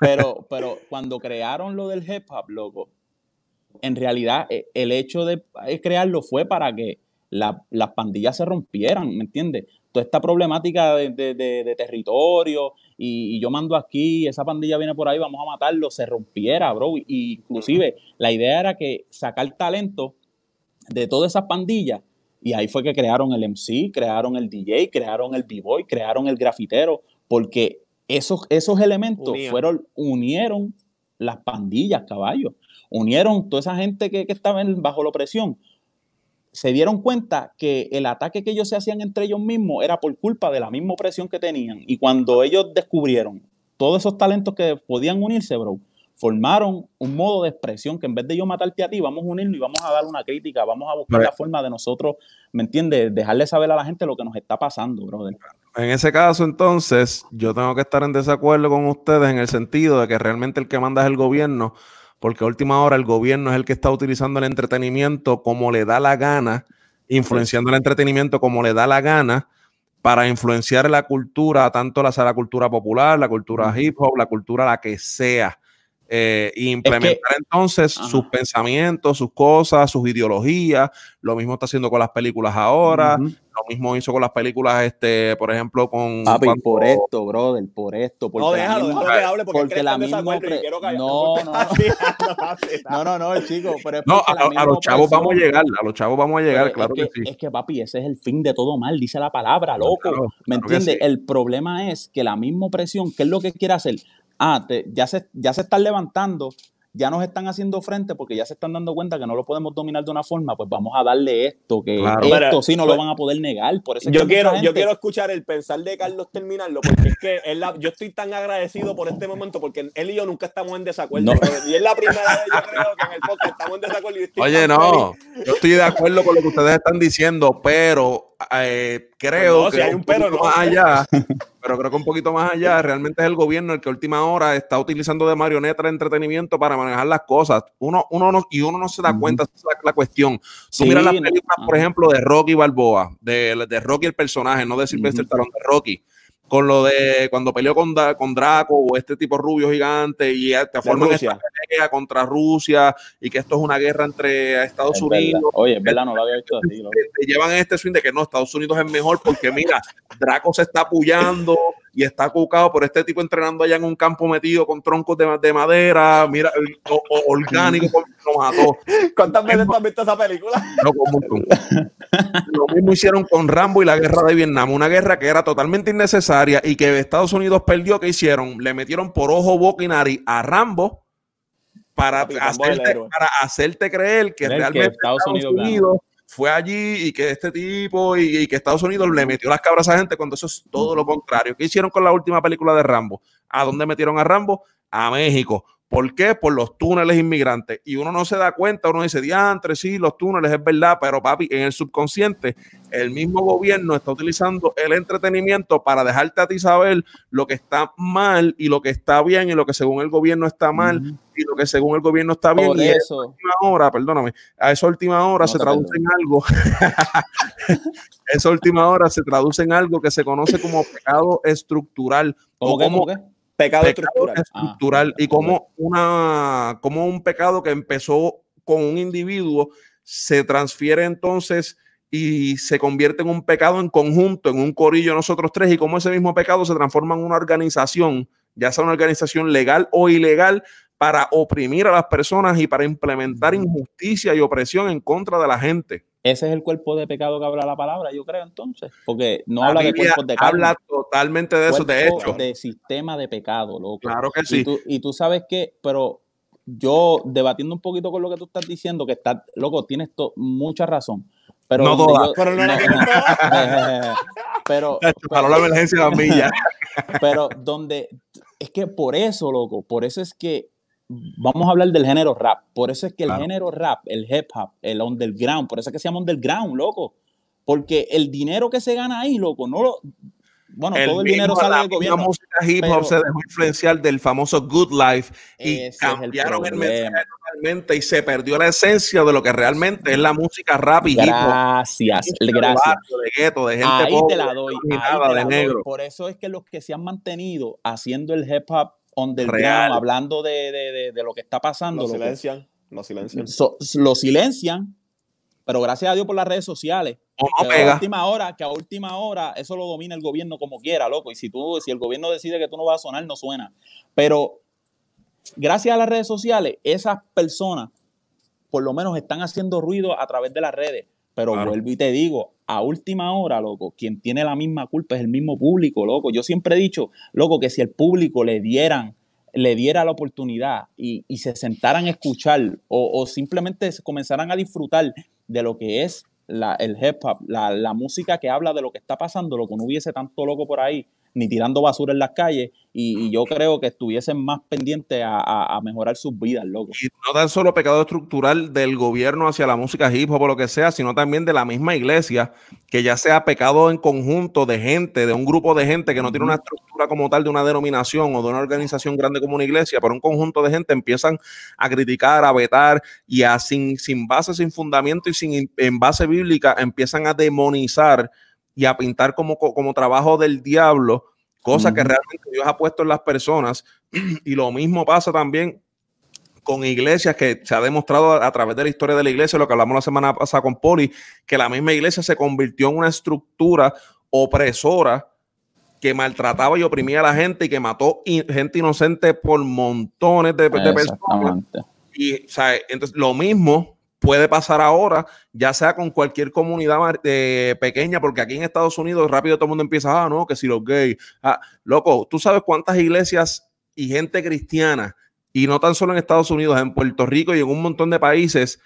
Pero, pero cuando crearon lo del hip hop, loco, en realidad eh, el hecho de eh, crearlo fue para que la- las pandillas se rompieran, ¿me entiendes? Toda esta problemática de, de- de- de territorio y, y yo mando aquí, esa pandilla viene por ahí, vamos a matarlo, se rompiera, bro. Y, inclusive la idea era que sacar talento de todas esas pandillas y ahí fue que crearon el MC, crearon el DJ, crearon el B-Boy, crearon el grafitero, porque esos, esos elementos
Unían.
fueron, unieron las pandillas, caballos. Unieron toda esa gente que, que estaba en- bajo la opresión. Se dieron cuenta que el ataque que ellos se hacían entre ellos mismos era por culpa de la misma opresión que tenían. Y cuando ellos descubrieron todos esos talentos que podían unirse, bro, formaron un modo de expresión que en vez de yo matarte a ti, vamos a unirnos y vamos a dar una crítica, vamos a buscar la forma de nosotros, ¿me entiendes? Dejarle saber a la gente lo que nos está pasando, brother.
En ese caso, entonces, yo tengo que estar en desacuerdo con ustedes en el sentido de que realmente el que manda es el gobierno, porque a última hora el gobierno es el que está utilizando el entretenimiento como le da la gana, influenciando el entretenimiento como le da la gana para influenciar la cultura, tanto la, la cultura popular, la cultura hip hop, la cultura la que sea. eh, y implementar entonces
Ajá.
sus pensamientos, sus cosas, sus ideologías. Lo mismo está haciendo con las películas ahora. Lo mismo hizo con las películas, este, por ejemplo, con
Papi,
cuando-
por esto, brother, por esto. Porque
No, déjalo,
misma-
déjalo que hable porque,
porque la misma pre-. No, no,
no,
No, no, no, chico, pero es
No, a,
la
a los chavos vamos a llegar, a los chavos vamos a llegar,
Pero
claro
es
que, sí.
Es que, papi, ese es el fin de todo mal, dice la palabra, loco.
claro,
¿Me
claro que
entiendes?
sí.
El problema es que la misma opresión, ¿qué es lo que quiere hacer? Ah, te- ya, se, ya se están levantando, ya nos están haciendo frente porque ya se están dando cuenta que no lo podemos dominar de una forma, pues vamos a darle esto, que
Claro.
esto sí no
pues,
lo van a poder negar. Por eso es
Yo quiero, yo quiero escuchar el pensar de Carlos terminarlo, porque es que él la- yo estoy tan agradecido por este momento, porque él y yo nunca estamos en desacuerdo.
No.
Y es la primera vez, yo creo, que en el podcast estamos en desacuerdo.
Oye, no,
feliz.
yo estoy de acuerdo con lo que ustedes están diciendo, pero eh, creo
Pues no,
que
si hay un pero,
poquito
no.
más allá, pero creo que un poquito más allá, realmente es el gobierno el que a última hora está utilizando de marioneta el entretenimiento para manejar las cosas. Uno, uno no, y uno no se da cuenta, esa es la, la cuestión. Tú
Sí,
miras las
no,
películas, por ejemplo, de Rocky Balboa, de, de Rocky el personaje, no de Sylvester
Ujú.
Stallone, de Rocky. Con lo de cuando peleó con, Da- con Draco o este tipo rubio gigante y te forman esta pelea contra Rusia y que esto es una guerra entre Estados
Es
Unidos
verdad. Oye, es verdad, no lo había visto así.
te llevan este swing de que no, Estados Unidos es mejor porque mira, Draco se está apoyando y está cucado por este tipo entrenando allá en un campo metido con troncos de, de madera, mira, o, o orgánico, lo mató.
¿Cuántas veces has visto esa película?
No, montón. Lo mismo hicieron con Rambo y la guerra de Vietnam, una guerra que era totalmente innecesaria y que Estados Unidos perdió. ¿Qué hicieron? Le metieron por ojo, boca y nariz a Rambo para,
Papi,
hacerte,
héroe.
para hacerte creer que realmente
Estados
Estados,
Unidos.
Fue allí y que este tipo y, y que Estados Unidos le metió las cabras a gente cuando eso es todo lo contrario. ¿Qué hicieron con la última película de Rambo? ¿A dónde metieron a Rambo? A México. ¿Por qué? Por los túneles inmigrantes. Y uno no se da cuenta, uno dice, diantre, sí, los túneles es verdad, pero papi, en el subconsciente, el mismo gobierno está utilizando el entretenimiento para dejarte a ti saber lo que está mal y lo que está bien y lo que según el gobierno está mal. Y lo que según el gobierno está bien.
Por
y a esa
eso,
última hora, perdóname, a esa última hora
No
se traduce en algo. esa última hora se traduce en algo que se conoce como pecado estructural.
¿cómo
o
que?
como
¿Cómo?
Pecado
pecado
estructural.
estructural
Ah,
y como una como un pecado que empezó con un individuo se transfiere entonces y se convierte en un pecado en conjunto, en un corillo nosotros tres y como ese mismo pecado se transforma en una organización, ya sea una organización legal o ilegal para oprimir a las personas y para implementar injusticia y opresión en contra de la gente.
Ese es el cuerpo de pecado que habla la palabra, yo creo, entonces. Porque no
La
habla de cuerpos de carne.
habla totalmente de eso, de hecho.
de sistema de pecado, loco.
Claro que
Y
sí.
tú, y tú sabes que, pero yo debatiendo un poquito con lo que tú estás diciendo, que está, loco, tienes to- mucha razón. Pero
No
donde
toda.
yo-
Pero no la
no,
tienes
pero,
Paró la emergencia de las millas.
pero donde es que por eso, loco, por eso es que vamos a hablar del género rap. Por eso es que el
Claro.
género rap, el hip hop, el underground, por eso es que se llama underground, loco. Porque el dinero que se gana ahí, loco, no lo. Bueno, todo el dinero sale
la
del gobierno.
música hip hop
pero-
se dejó influenciar del famoso Good Life y
el
cambiaron el, mensaje totalmente y se perdió la esencia de lo que realmente es la música rap y hip hop.
Gracias, gracias.
barrio, De gueto, de gente
Ahí
pobre,
te la doy,
de
ahí
nada,
te
de
la doy.
negro.
Por eso es que los que se han mantenido haciendo el hip hop
Real.
hablando de, de- de- de lo que está pasando,
Lo silencian. Lo silencian.
so- lo silencian, pero gracias a Dios por las redes sociales.
O no
que a
pega.
última hora, que a última hora eso lo domina el gobierno como quiera, loco. Y si tú, si el gobierno decide que tú no vas a sonar, no suena. Pero gracias a las redes sociales, esas personas por lo menos están haciendo ruido a través de las redes. Pero
Claro.
vuelvo y te digo, a última hora, loco, quien tiene la misma culpa es el mismo público, loco. Yo siempre he dicho, loco, que si el público le dieran le diera la oportunidad y, y se sentaran a escuchar o, o simplemente se comenzaran a disfrutar de lo que es la, el hip hop, la, la música que habla de lo que está pasando, lo que no hubiese tanto loco por ahí, ni tirando basura en las calles, y, y yo creo que estuviesen más pendientes a, a- a mejorar sus vidas, loco.
Y no tan solo pecado estructural del gobierno hacia la música hip hop o lo que sea, sino también de la misma iglesia, que ya sea pecado en conjunto de gente, de un grupo de gente que no tiene una estructura como tal de una denominación o de una organización grande como una iglesia, pero un conjunto de gente empiezan a criticar, a vetar y a sin, sin base, sin fundamento y sin en base bíblica empiezan a demonizar y a pintar como, como trabajo del diablo, cosa que realmente Dios ha puesto en las personas. Y lo mismo pasa también con iglesias que se ha demostrado a, a través de la historia de la iglesia, lo que hablamos la semana pasada con Poli, que la misma iglesia se convirtió en una estructura opresora que maltrataba y oprimía a la gente y que mató in- gente inocente por montones de, de personas. Y, sea, entonces, lo mismo puede pasar ahora, ya sea con cualquier comunidad eh, pequeña, porque aquí en Estados Unidos rápido todo el mundo empieza, ah, no, que si los gays, ah, loco, tú sabes cuántas iglesias y gente cristiana, y no tan solo en Estados Unidos, en Puerto Rico y en un montón de países,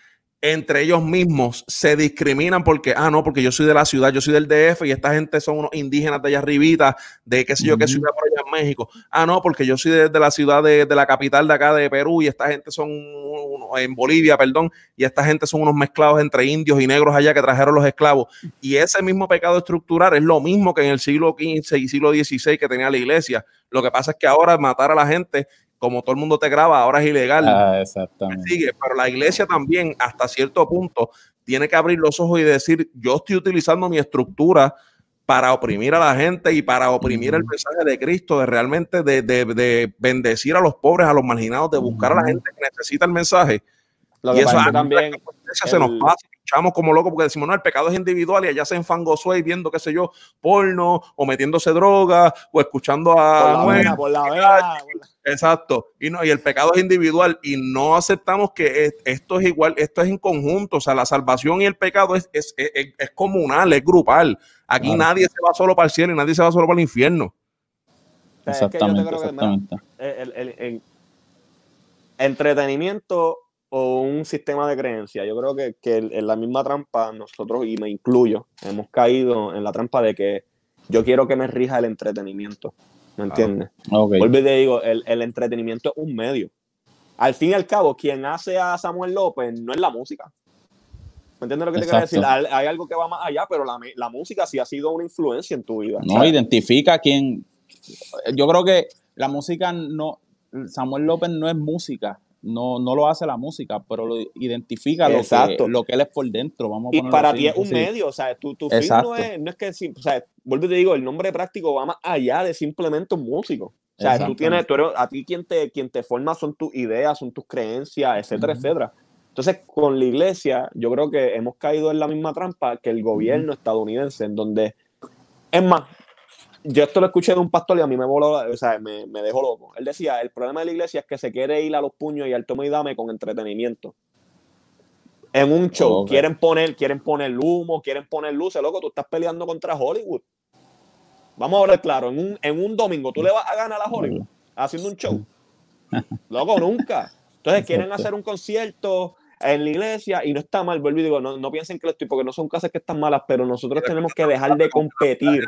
entre ellos mismos se discriminan porque, ah, no, porque yo soy de la ciudad, yo soy del DF y esta gente son unos indígenas de allá arribita, de qué sé yo, qué ciudad por allá en México. Ah, no, porque yo soy de, de la ciudad de, de la capital de acá de Perú y esta gente son en Bolivia, perdón, y esta gente son unos mezclados entre indios y negros allá que trajeron los esclavos. Y ese mismo pecado estructural es lo mismo que en el siglo XV y siglo XVI que tenía la iglesia. Lo que pasa es que ahora matar a la gente, como todo el mundo te graba, ahora es ilegal
Ah, exactamente.
sigue, pero la iglesia también, hasta cierto punto, tiene que abrir los ojos y decir, yo estoy utilizando mi estructura para oprimir a la gente y para oprimir el mensaje de Cristo, de realmente de, de- de bendecir a los pobres, a los marginados, de buscar a la gente que necesita el mensaje.
Lo
y
que
eso
que
se nos pasa, luchamos como locos porque decimos, no, el pecado es individual y allá se enfangó Suey viendo, qué sé yo, porno o metiéndose droga o escuchando
por
a
la
Anuel.
vena, por la vena.
Exacto. Y no, y el pecado es individual y no aceptamos que es- esto es igual, esto es en conjunto. O sea, la salvación y el pecado es, es, es- es comunal, es grupal. Aquí
Claro.
nadie se va solo para el cielo y nadie se va solo para el infierno.
O sea, es que yo te
Exactamente,
creo que, mira,
exactamente.
el, el- el- entretenimiento o un sistema de creencia. Yo creo que, que en la misma trampa nosotros, y me incluyo, hemos caído en la trampa de que yo quiero que me rija el entretenimiento. ¿Me entiendes? Vuelvo y te digo, el, el entretenimiento es un medio. Al fin y al cabo, quien hace a Samuel López no es la música. ¿Me entiendes lo que te quiero decir? Hay, algo que va más allá, pero la, la música sí ha sido una influencia en tu vida.
No,
¿sabes?
identifica quién. Yo creo que la música no. Samuel López no es música. No, no lo hace la música, pero lo identifica lo que, lo que él es por dentro. Vamos a
Y para ti es un medio, o sea, tu, tu fin
Exacto.
no es, no es que, o sea, vuelvo y te digo, el nombre práctico va más allá de simplemente un músico. O sea, tú tienes, tú eres, a ti quien te, quien te forma son tus ideas, son tus creencias, etcétera, etcétera. Entonces, con la iglesia, yo creo que hemos caído en la misma trampa que el gobierno estadounidense, en donde, es más, yo esto lo escuché de un pastor y a mí me voló, la- o sea, me, me dejó loco. Él decía, el problema de la iglesia es que se quiere ir a los puños y al toma y dame con entretenimiento. En un show, quieren poner, quieren poner humo, quieren poner luces, loco, tú estás peleando contra Hollywood. Vamos a hablar claro, en un, en un domingo tú le vas a ganar a Hollywood haciendo un show. Loco, nunca. Entonces quieren hacer un concierto en la iglesia y no está mal, vuelvo y digo, no, no piensen que lo estoy, porque no son cosas que están malas, pero nosotros tenemos que dejar de competir.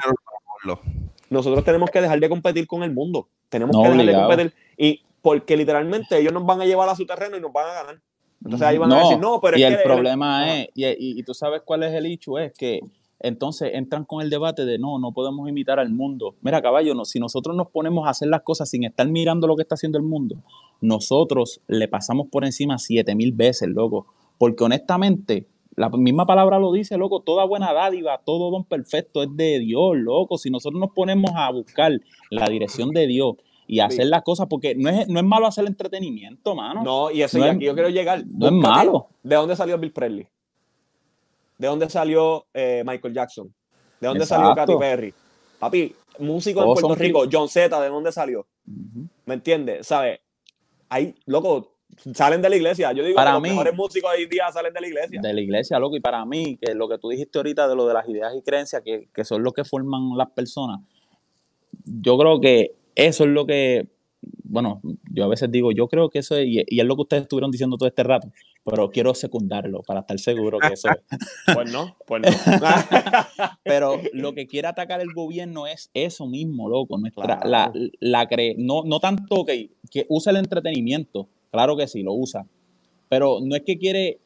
Nosotros tenemos que dejar de competir con el mundo. Tenemos
No,
que dejar
obligado.
de competir. Y porque literalmente ellos nos van a llevar a su terreno y nos van a ganar. Entonces ahí van a decir, no, pero
y
es
el
que
problema
Ajá.
es, y, y- y tú sabes cuál es el hecho, es que entonces entran con el debate de no, no podemos imitar al mundo. Mira, caballo, no, si nosotros nos ponemos a hacer las cosas sin estar mirando lo que está haciendo el mundo, nosotros le pasamos por encima siete mil veces, loco. Porque honestamente, la misma palabra lo dice, loco, toda buena dádiva, todo don perfecto es de Dios, loco. Si nosotros nos ponemos a buscar la dirección de Dios y hacer las cosas, porque no es, no es malo hacer entretenimiento, mano.
No, y eso
No
y
es-
aquí yo quiero llegar.
no es malo.
¿De dónde salió Bill Presley? ¿De dónde salió eh, Michael Jackson? ¿De dónde salió. Katy Perry? Papi, músico en Puerto Rico, John Z, ¿de dónde salió? ¿Me entiendes? ¿Sabes? Ahí, loco, salen de la iglesia. Yo digo
Para
que los
mí-
mejores músicos hoy día salen de la iglesia.
de la iglesia, loco. Y para mí, que lo que tú dijiste ahorita de lo de las ideas y creencias, que, que son lo que forman las personas, yo creo que eso es lo que bueno, yo a veces digo, yo creo que eso es, y, y es lo que ustedes estuvieron diciendo todo este rato, pero quiero secundarlo para estar seguro que eso es.
Pues no, pues no.
Pero lo que quiere atacar el gobierno es eso mismo, loco. Nuestra,
Claro.
la, la cre- no, no tanto que, que usa el entretenimiento, claro que sí, lo usa, pero no es que quiere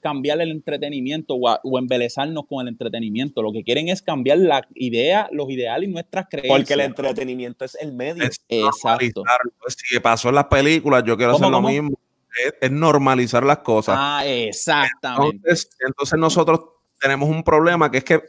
cambiar el entretenimiento o, a- o embelezarnos con el entretenimiento. Lo que quieren es cambiar la idea, los ideales y nuestras creencias.
Porque el entretenimiento es el medio.
Es
Exacto.
Si pasó en las películas, yo quiero
¿Cómo,
hacer lo mismo. Es, es normalizar las cosas.
Ah, exactamente.
Entonces, entonces nosotros tenemos un problema que es que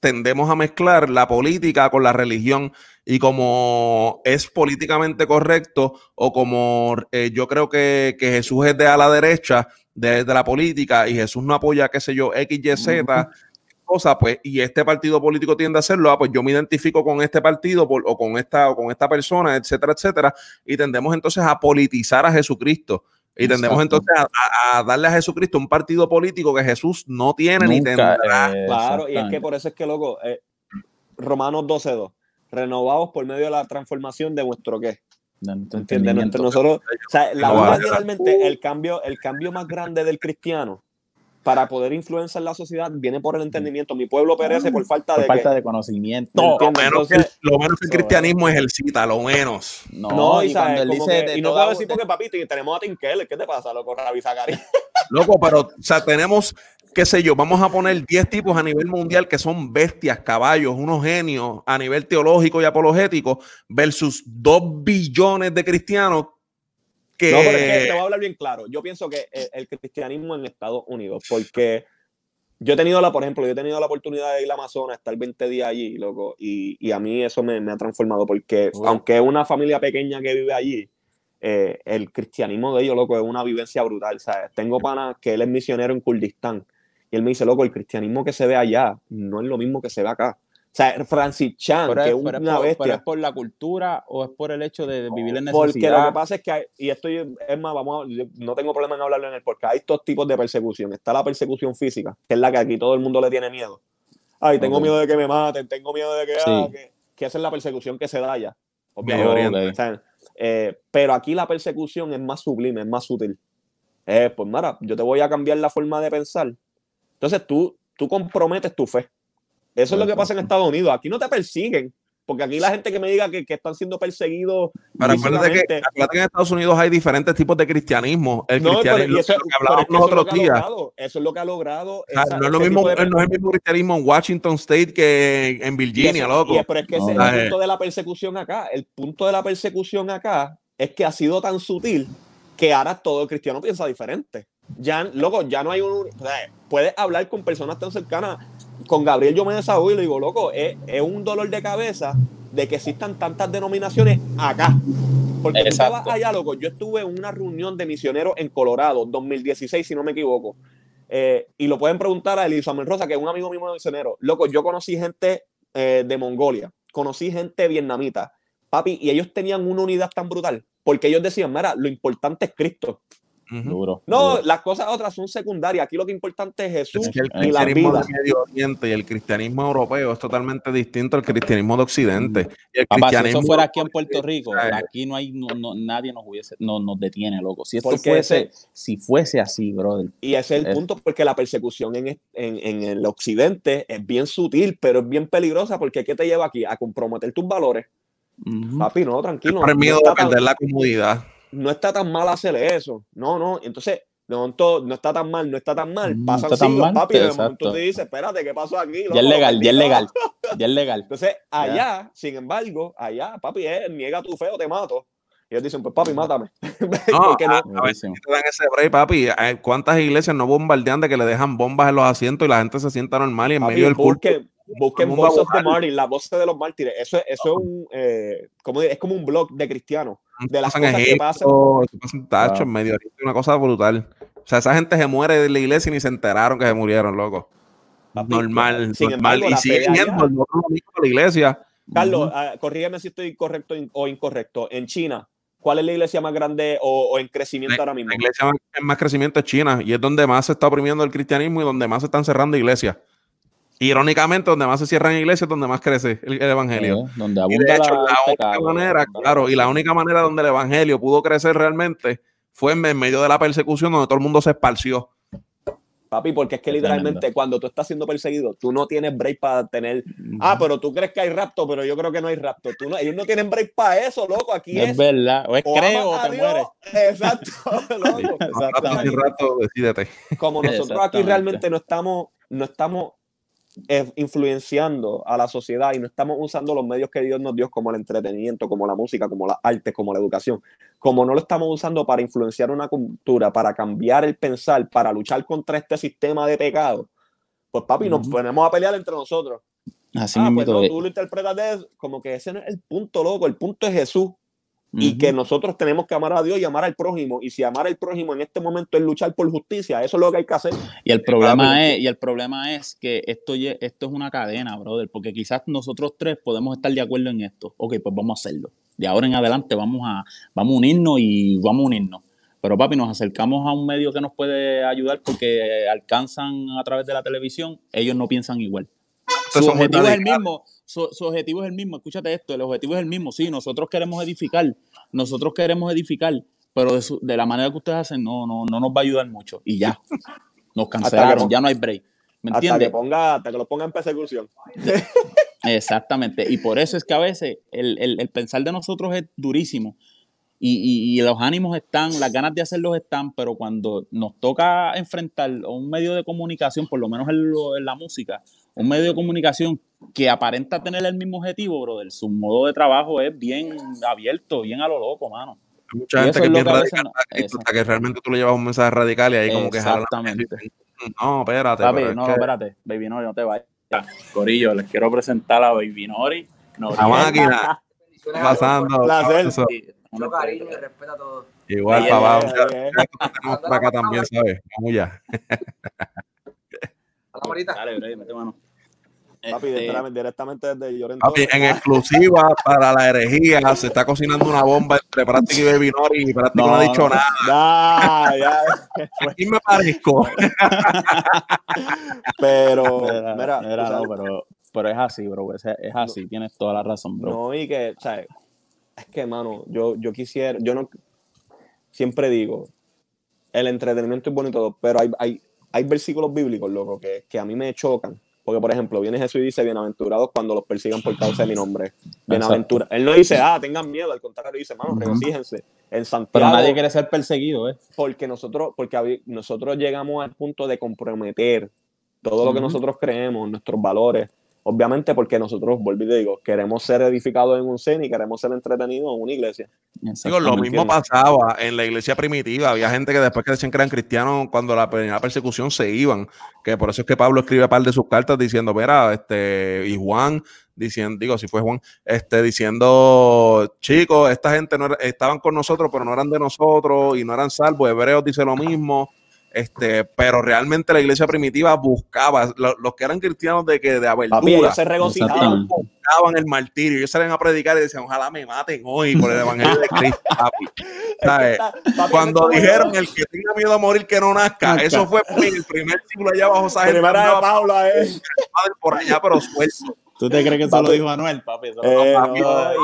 tendemos a mezclar la política con la religión y como es políticamente correcto o como eh, yo creo que, que Jesús es de a la derecha de, de la política y Jesús no apoya, qué sé yo, X, Y, Z, cosa, pues, y este partido político tiende a hacerlo, ah, pues yo me identifico con este partido por- o con esta o con esta persona, etcétera, etcétera, y tendemos entonces a politizar a Jesucristo. Y tendemos
Exacto.
entonces a, darle a Jesucristo un partido político que Jesús no tiene ni tendrá.
eh,
Claro, y es que por eso es que, loco, eh, Romanos 12.2, renovados por medio de la transformación de vuestro qué.
De
¿Entiendes?
nuestro.
Nosotros, o sea, la
No,
literalmente, el cambio, el cambio más grande del cristiano para poder influenciar la sociedad viene por el entendimiento. Mi pueblo perece por falta
Por
de
falta de conocimiento.
No,
Lo menos, que,
entonces-
lo menos que el cristianismo ejercita, lo menos.
No,
No,
y
y, sabes,
cuando él
como
dice
que-
de
y no puedo decir porque, papito, y tenemos a Tim Keller. ¿Qué te pasa, loco? Ravi Zachary.
Loco, pero, o sea, tenemos, qué sé yo, vamos a poner 10 tipos a nivel mundial que son bestias, caballos, unos genios a nivel teológico y apologético, versus 2 billones de cristianos que.
No, pero es que te voy a hablar bien claro. Yo pienso que el, el cristianismo en Estados Unidos, porque yo he tenido la, por ejemplo, yo he tenido la oportunidad de ir a Amazonas, estar 20 días allí, loco, y, y a mí eso me, me ha transformado, porque
Wow.
aunque es una familia pequeña que vive allí, eh, el cristianismo de ellos, loco, es una vivencia brutal, ¿sabes? Tengo pana que él es misionero en Kurdistán, y él me dice, loco, el cristianismo que se ve allá no es lo mismo que se ve acá. O sea, Francis Chan,
Pero
que
es, pero es
una
por, pero
bestia.
es por la cultura o es por el hecho de, vivir en
Porque lo
necesidad.
que pasa es que, hay- y esto es más, vamos a- no tengo problema en hablarlo en el porque hay dos tipos de persecución. Está la persecución física, que es la que aquí todo el mundo le tiene miedo. Ay, tengo miedo de que me maten, tengo miedo de que,
Sí.
ah, que, que esa es la persecución que se da.
Medio
Obviamente. Eh, pero aquí la persecución es más sublime, es más sutil. Eh, pues mira, yo te voy a cambiar la forma de pensar. Entonces tú, tú comprometes tu fe. Eso es lo que pasa en Estados Unidos. Aquí no te persiguen. Porque aquí la gente que me diga que, que están siendo perseguidos.
Pero acuérdate que,
físicamente-
acuérdate que en Estados Unidos hay diferentes tipos de cristianismo. El
No,
cristianismo,
eso,
lo que hablábamos
es eso es
días.
Eso es lo que ha logrado.
No, es lo mismo,
de-
no es el mismo cristianismo en Washington State que en Virginia,
eso-
loco.
y- pero es que ese es el
eh.
punto de la persecución acá. El punto de la persecución acá es que ha sido tan sutil que ahora todo el cristiano piensa diferente. Ya, loco, ya no hay un. o sea, puedes hablar con personas tan cercanas. Con Gabriel yo me desahogo y le digo, loco, es, es un dolor de cabeza de que existan tantas denominaciones acá. Porque tú vas allá, loco. Yo estuve en una reunión de misioneros en Colorado, 2016, si no me equivoco. Eh, y lo pueden preguntar a Elizabeth Rosa, que es un amigo mío misionero. Loco, yo conocí gente eh, de Mongolia, conocí gente vietnamita, papi, y ellos tenían una unidad tan brutal, porque ellos decían, mira, lo importante es Cristo.
Duro.
No,
duro.
las cosas otras son secundarias. Aquí lo que importante es Jesús
Es que el
y la
cristianismo
vida.
del Medio Oriente y el cristianismo europeo es totalmente distinto al cristianismo de Occidente. Y el
Papá, si eso fuera aquí en Puerto Rico, aquí no hay, no, no- nadie nos hubiese, no, nos detiene, loco. Si esto
Porque
fuese,
ese-
si fuese así, brother.
Y ese es el
Es-
punto, porque la persecución en, en, en el occidente es bien sutil, pero es bien peligrosa, porque ¿qué te lleva aquí? A comprometer tus valores.
Ujú.
Papi, no, tranquilo.
por el
no
miedo de
tan-
perder la comodidad.
No está tan mal hacer eso. No, no. Entonces, de momento, no está tan mal, no está tan mal.
No
Pasan
está tan
siglos,
mal,
papi. De momento te dices, espérate, ¿qué pasó aquí?
Ya
Loco,
es
lo
legal, ya es legal. Ya es legal.
Entonces, allá, sin embargo, allá, papi, es, niega tu fe o te mato. Y ellos dicen, pues papi, mátame.
No,
Porque no-
a, a ver si
Buenísimo.
te dan ese break, papi. Eh, ¿Cuántas iglesias no bombardean de que le dejan bombas en los asientos y la gente se sienta normal y en
Papi,
medio del culto?
busquen, Voice of the. Martyrs, la voz de los mártires. Eso, es- eso es un, eh, ¿cómo dire? es como un blog de cristianos. De las cosas que pasan.
eso pasa en Tacho,
Wow.
en Medio una cosa brutal. O sea, esa gente se muere de la iglesia y ni se enteraron que se murieron, loco.
Papi,
normal,
sin
normal.
embargo,
y
la
siguen yendo la iglesia.
Carlos, ah, corrígeme si estoy correcto in- o incorrecto. En China, ¿cuál es la iglesia más grande o, o en crecimiento ahora mismo?
La iglesia más, en más crecimiento es China y es donde más se está oprimiendo el cristianismo y donde más se están cerrando iglesias. Irónicamente, donde más se cierran iglesias es donde más crece el, el evangelio.
Donde
Y de hecho,
la,
única
pecado,
manera, claro, y la única manera donde el evangelio pudo crecer realmente fue en medio de la persecución donde todo el mundo se esparció.
Papi, porque es que literalmente
tremendo.
cuando tú estás siendo perseguido, tú no tienes break para tener. Ah, pero tú crees que hay rapto, pero yo creo que no hay rapto. Tú no, ellos no tienen break para eso, loco. Aquí
Es
es.
verdad. O es
o
creo o te
Dios,
mueres.
Exacto, loco.
Decídete.
Como nosotros aquí
Exactamente.
realmente no estamos, no estamos influenciando a la sociedad y no estamos usando los medios que Dios nos dio como el entretenimiento, como la música, como las artes, como la educación, como no lo estamos usando para influenciar una cultura, para cambiar el pensar, para luchar contra este sistema de pecado, pues papi, nos ponemos a pelear entre nosotros.
Así
ah, pues no, tú lo interpretas de eso, como que ese no es el punto, loco, el punto es Jesús y
Ujú.
que nosotros tenemos que amar a Dios y amar al prójimo. Y si amar al prójimo en este momento es luchar por justicia, eso es lo que hay que hacer.
Y el problema
papi.
es, y el problema es que esto, esto es una cadena, brother, porque quizás nosotros tres podemos estar de acuerdo en esto. Ok, pues vamos a hacerlo. De ahora en adelante vamos a, vamos a unirnos y vamos a unirnos. Pero papi, nos acercamos a un medio que nos puede ayudar porque alcanzan a través de la televisión, ellos no piensan igual. Su
son muy
objetivo es el mismo, su, su objetivo es el mismo, escúchate esto, el objetivo es el mismo, sí, nosotros queremos edificar, nosotros queremos edificar, pero de, su- de la manera que ustedes hacen no, no, no nos va a ayudar mucho y ya, nos cancelaron, ya no hay break, ¿me
Hasta que,
entiendes?
ponga, hasta que lo ponga en persecución.
Exactamente, y por eso es que a veces el, el- el pensar de nosotros es durísimo y, y- y los ánimos están, las ganas de hacerlos están, pero cuando nos toca enfrentar un medio de comunicación, por lo menos en, lo- en la música, un medio de comunicación que aparenta tener el mismo objetivo, brother, su modo de trabajo es bien abierto, bien a lo loco, mano.
Hay mucha gente que
es
es bien
que veces
radical hasta que- realmente tú le llevas un mensaje radical y ahí como que
Exactamente.
No, espérate.
Papi,
pero es
no,
que
espérate, Baby Nori, no te vayas. Corillo, les quiero presentar a Baby Nori. Noriel.
La máquina pasando.
Placer.
Mucho cariño y respeto a todos.
Igual, papá. tenemos por acá también, ¿sabes? Vamos ya.
Hablamos ahorita.
Dale, bro, mete mano.
Papi,
Este,
directamente, desde Llorento.
Papi, en exclusiva para la herejía se está cocinando una bomba entre Práctico y Baby Nori y Práctico no,
No,
ha dicho nada.
Ya, ya.
Aquí me parezco.
Pero,
Mira,
mira,
no, pero, pero es así, bro. Es, es así, tienes toda la razón, bro.
no, y que, ¿sabes? Es que, mano, yo, yo quisiera, yo no, siempre digo, el entretenimiento es bonito, y todo, pero hay, hay, hay versículos bíblicos, loco, que, que a mí me chocan. Porque, por ejemplo, viene Jesús y dice, bienaventurados cuando los persigan por causa de mi nombre. Bienaventura. Él no dice, ah, tengan miedo, al contrario, dice, mano, regocíjense. En Santiago,
Pero nadie quiere ser perseguido, ¿eh?
porque nosotros, porque nosotros llegamos al punto de comprometer todo lo que nosotros creemos, nuestros valores. Obviamente porque nosotros, volví y digo, queremos ser edificados en un cine y queremos ser entretenidos en una iglesia.
Digo, lo mismo
entiendo.
pasaba en la iglesia primitiva. Había gente que después que decían que eran cristianos, cuando la primera persecución se iban. Que por eso es que Pablo escribe par de sus cartas diciendo, mira, este, y Juan, diciendo, digo, si fue Juan, este, diciendo, chicos, esta gente no era- estaban con nosotros, pero no eran de nosotros y no eran salvos. Hebreos dice lo mismo. Este, pero realmente la iglesia primitiva buscaba, lo- los que eran cristianos de que de abertura,
Papi, ellos se regocijaban.
Buscaban el martirio. Ellos salían a predicar y decían, ojalá me maten hoy por el evangelio de Cristo, papi. ¿Sabes?
está- papi,
Cuando dijeron el que tenga miedo a morir que no nazca, eso fue el primer siglo allá abajo, ¿sabes?
Primera de Pablo, eh.
padre por allá, pero suelto.
¿Tú te crees que eso lo dijo Anuel, papi? Eso
Eh, no,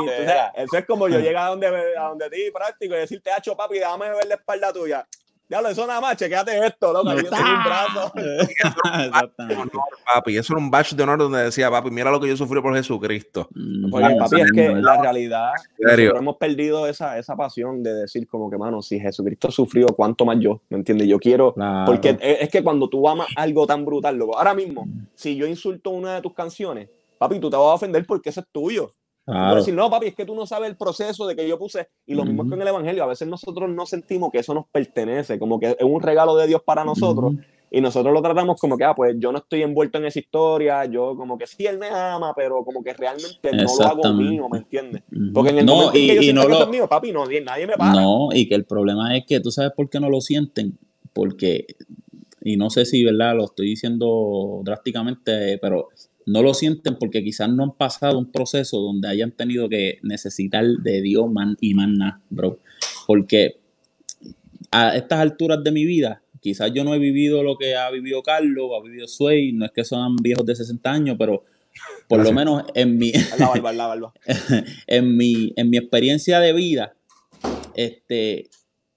eso es como yo llegar a donde, a donde ti práctico y decirte, hacho, papi, déjame ver la espalda tuya. Diablo, eso nada más, chequéate esto, loco, yo tengo un brazo.
Honor, papi, eso era un badge de honor donde decía, papi, mira lo que yo sufrí por Jesucristo.
Mm,
Porque, papi, es que la realidad, hemos perdido esa, esa pasión de decir como que, mano, si Jesucristo sufrió, ¿cuánto más yo? ¿Me entiendes? Yo quiero...
Claro.
Porque es, es que cuando tú amas algo tan brutal, loco, ahora mismo, si yo insulto una de tus canciones, papi, tú te vas a ofender porque eso es tuyo.
Claro.
decir, no, papi, es que tú no sabes el proceso de que yo puse. Y lo mismo es con el Evangelio. A veces nosotros no sentimos que eso nos pertenece, como que es un regalo de Dios para nosotros. Y nosotros lo tratamos como que, ah, pues yo no estoy envuelto en esa historia, yo como que sí, él me ama, pero como que realmente no lo hago mío, ¿me entiendes? Porque en el
no,
momento en
y,
que yo
y no lo,
es mío, papi, no, nadie me para.
No, y que el problema es que tú sabes por qué no lo sienten. Porque, y no sé si, ¿verdad? Lo estoy diciendo drásticamente, pero no lo sienten porque quizás no han pasado un proceso donde hayan tenido que necesitar de Dios man, y más nada, bro. Porque a estas alturas de mi vida, quizás yo no he vivido lo que ha vivido Carlos, ha vivido Sway, no es que son viejos de 60 años, pero por lo menos en mi,
La barba, la barba.
en mi, en mi experiencia de vida, este,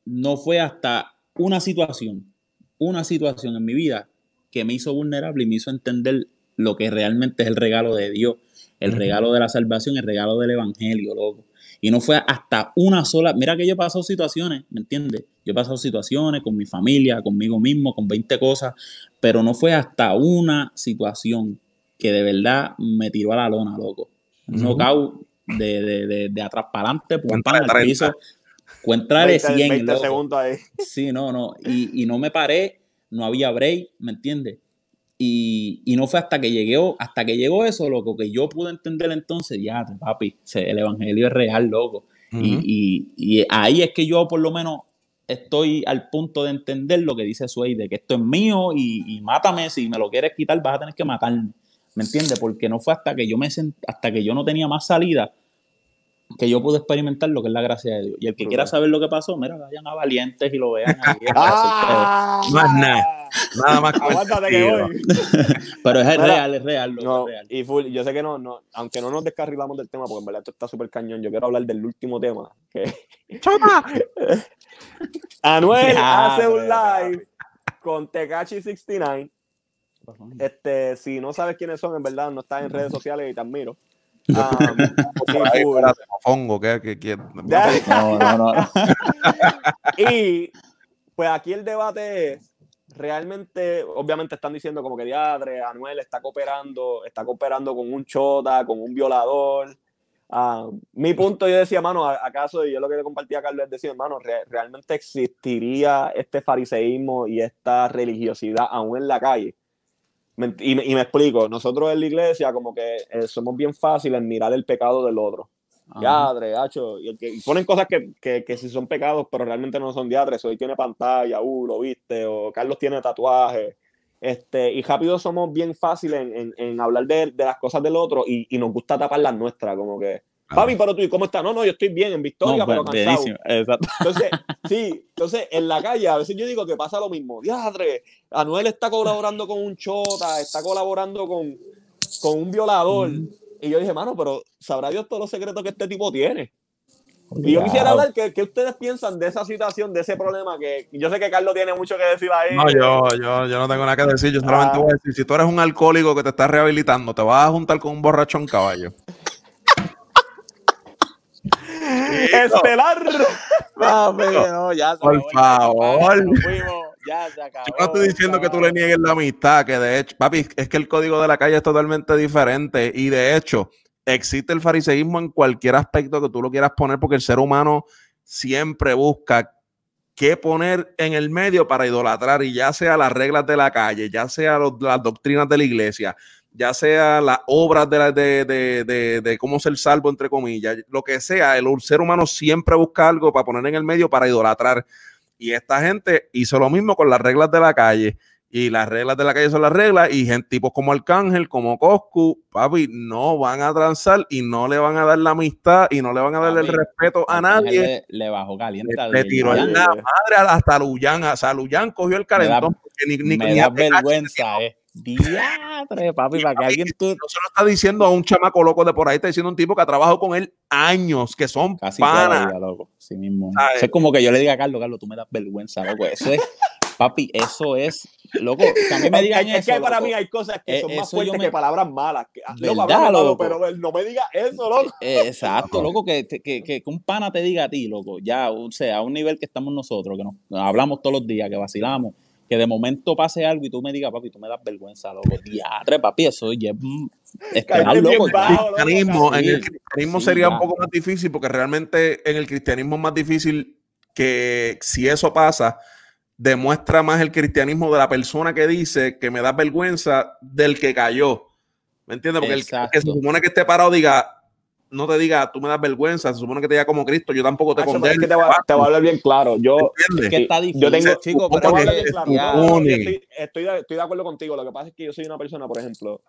no fue hasta una situación, una situación en mi vida que me hizo vulnerable y me hizo entender lo que realmente es el regalo de Dios, el regalo de la salvación, el regalo del evangelio, loco. Y no fue hasta una sola, mira que yo he pasado situaciones, ¿me entiendes? Yo he pasado situaciones con mi familia, conmigo mismo, con 20 cosas, pero no fue hasta una situación que de verdad me tiró a la lona, loco. Un knockout de, de, de, de atrás para adelante, pum,
Cuéntale
pam, al
30.
piso. Cuéntale
20,
100,
20
loco.
segundos ahí.
Sí, no, no. Y, y no me paré, no había break, ¿me entiendes? Y, y no fue hasta que llegué, hasta que llegó eso, loco, que yo pude entender entonces, ya, papi, el evangelio es real, loco. Y, y, y ahí es que yo por lo menos estoy al punto de entender lo que dice Sway, de que esto es mío y, y mátame, si me lo quieres quitar vas a tener que matarme, ¿me entiendes? Porque no fue hasta que yo me sent- hasta que yo no tenía más salida que yo pude experimentar lo que es la gracia de Dios. Y el que quiera saber lo que pasó, mira, vayan a Valientes y lo vean ahí.
¡Ah!
Es nada. Nada más que
Aguántate que voy.
Pero es
Mira,
real, es real, loco,
No,
es real.
y full, yo sé que no, no, aunque no nos descarrilamos del tema, porque en verdad esto está súper cañón, yo quiero hablar del último tema. Que
¡Chota!
Anuel
Ya,
hace un
bro.
live con Tekachi 69. Este, si no sabes quiénes son, en verdad, no estás en redes sociales y te admiro. Um,
no. no.
Y pues aquí el debate es, realmente, obviamente están diciendo como que diadre, Anuel está cooperando, está cooperando con un chota, con un violador. Ah, mi punto yo decía, mano, ¿a- ¿acaso? Y yo lo que le compartía a Carlos es decir, hermano, re- ¿realmente existiría este fariseísmo y esta religiosidad aún en la calle? Y, me, y me explico, nosotros en la iglesia como que eh, somos bien fáciles en mirar el pecado del otro diadre, hacho, y, y ponen cosas que, que, que sí son pecados, pero realmente no son diadres. Hoy tiene pantalla, uh, lo viste, o Carlos tiene tatuaje. Este, y rápido somos bien fáciles en, en, en hablar de, de las cosas del otro y, y nos gusta tapar las nuestras, como que, papi, pero tú, ¿y cómo estás? No, no, yo estoy bien, en victoria,
No,
pero cansado.
bienísimo, exacto.
Entonces, sí, entonces en la calle a veces yo digo que pasa lo mismo. Diadre, Anuel está colaborando con un chota, está colaborando con, con un violador. Y yo dije, mano, pero sabrá Dios todos los secretos que este tipo tiene. Y yo quisiera hablar que, que ustedes piensan de esa situación, de ese problema, que yo sé que Carlos tiene mucho que decir ahí.
No, yo, yo, yo no tengo nada que decir. Yo solamente
Ah.
voy a decir: si tú eres un alcohólico que te estás rehabilitando, te vas a juntar con un borrachón caballo.
Estelar.
Papi, no, ya se
Por
acabó
favor.
tema, nos fuimos, ya se acabó.
Yo no estoy diciendo que tú le niegues la amistad, que de hecho, papi, es que el código de la calle es totalmente diferente y de hecho existe el fariseísmo en cualquier aspecto que tú lo quieras poner porque el ser humano siempre busca qué poner en el medio para idolatrar y ya sea las reglas de la calle, ya sea los- las doctrinas de la iglesia, ya sea las obras de, la- de, de- de- de cómo ser salvo, entre comillas, lo que sea, el ser humano siempre busca algo para poner en el medio para idolatrar. Y esta gente hizo lo mismo con las reglas de la calle. Y las reglas de la calle son las reglas. Y gente, tipos como Arcángel, como Coscu, papi, no van a transar y no le van a dar la amistad y no le van a dar el respeto a nadie.
Le, le bajó caliente
Le,
al
le tiró en la madre hasta Luyan. O sea, Luyan cogió el calentón. porque ni, ni-
Me
ni
da vergüenza, eh. Diatre, papi, para que alguien tú.
No se lo está diciendo a un chamaco loco de por ahí, está diciendo un tipo que ha trabajado con él años, que son
Casi
panas.
vida, loco. Sí mismo. Es como que yo le diga a Carlos, Carlos, tú me das vergüenza, loco. Eso es, papi, eso es, loco, que a mí me digan
es,
eso.
que para
loco.
mí hay cosas que
Eh,
son más fuertes
me-
que palabras malas. Que, ah, loco,
¿Verdad,
háblame malo,
loco?
pero él no me diga eso, loco.
Eh, Exacto, loco, que, que, que, que un pana te diga a ti, loco, ya, o sea, a un nivel que estamos nosotros, que nos hablamos todos los días, que vacilamos, que de momento pase algo y tú me digas, papi, tú me das vergüenza, loco. Diatre, papi, eso ya es mm, loco. ya.
bajo, loco,
cristianismo, en el cristianismo
sí,
sería un poco más difícil porque realmente en el cristianismo es más difícil que si eso pasa, demuestra más el cristianismo de la persona que dice que me da vergüenza del que cayó. ¿Me entiendes? Porque el que se supone que esté parado diga, no te diga, tú me das vergüenza, se supone que te diga como Cristo, yo tampoco te
Hacho, pero es
condeno.
que te, voy a, te hablar bien claro. Yo,
¿entiendes?
Es que está difícil,
Yo tengo-
chico,
¿cómo
te voy a
pero
bien
que-
claro.
ya,
estoy, estoy, de, estoy de acuerdo contigo. Lo que pasa es que yo soy una persona, por ejemplo.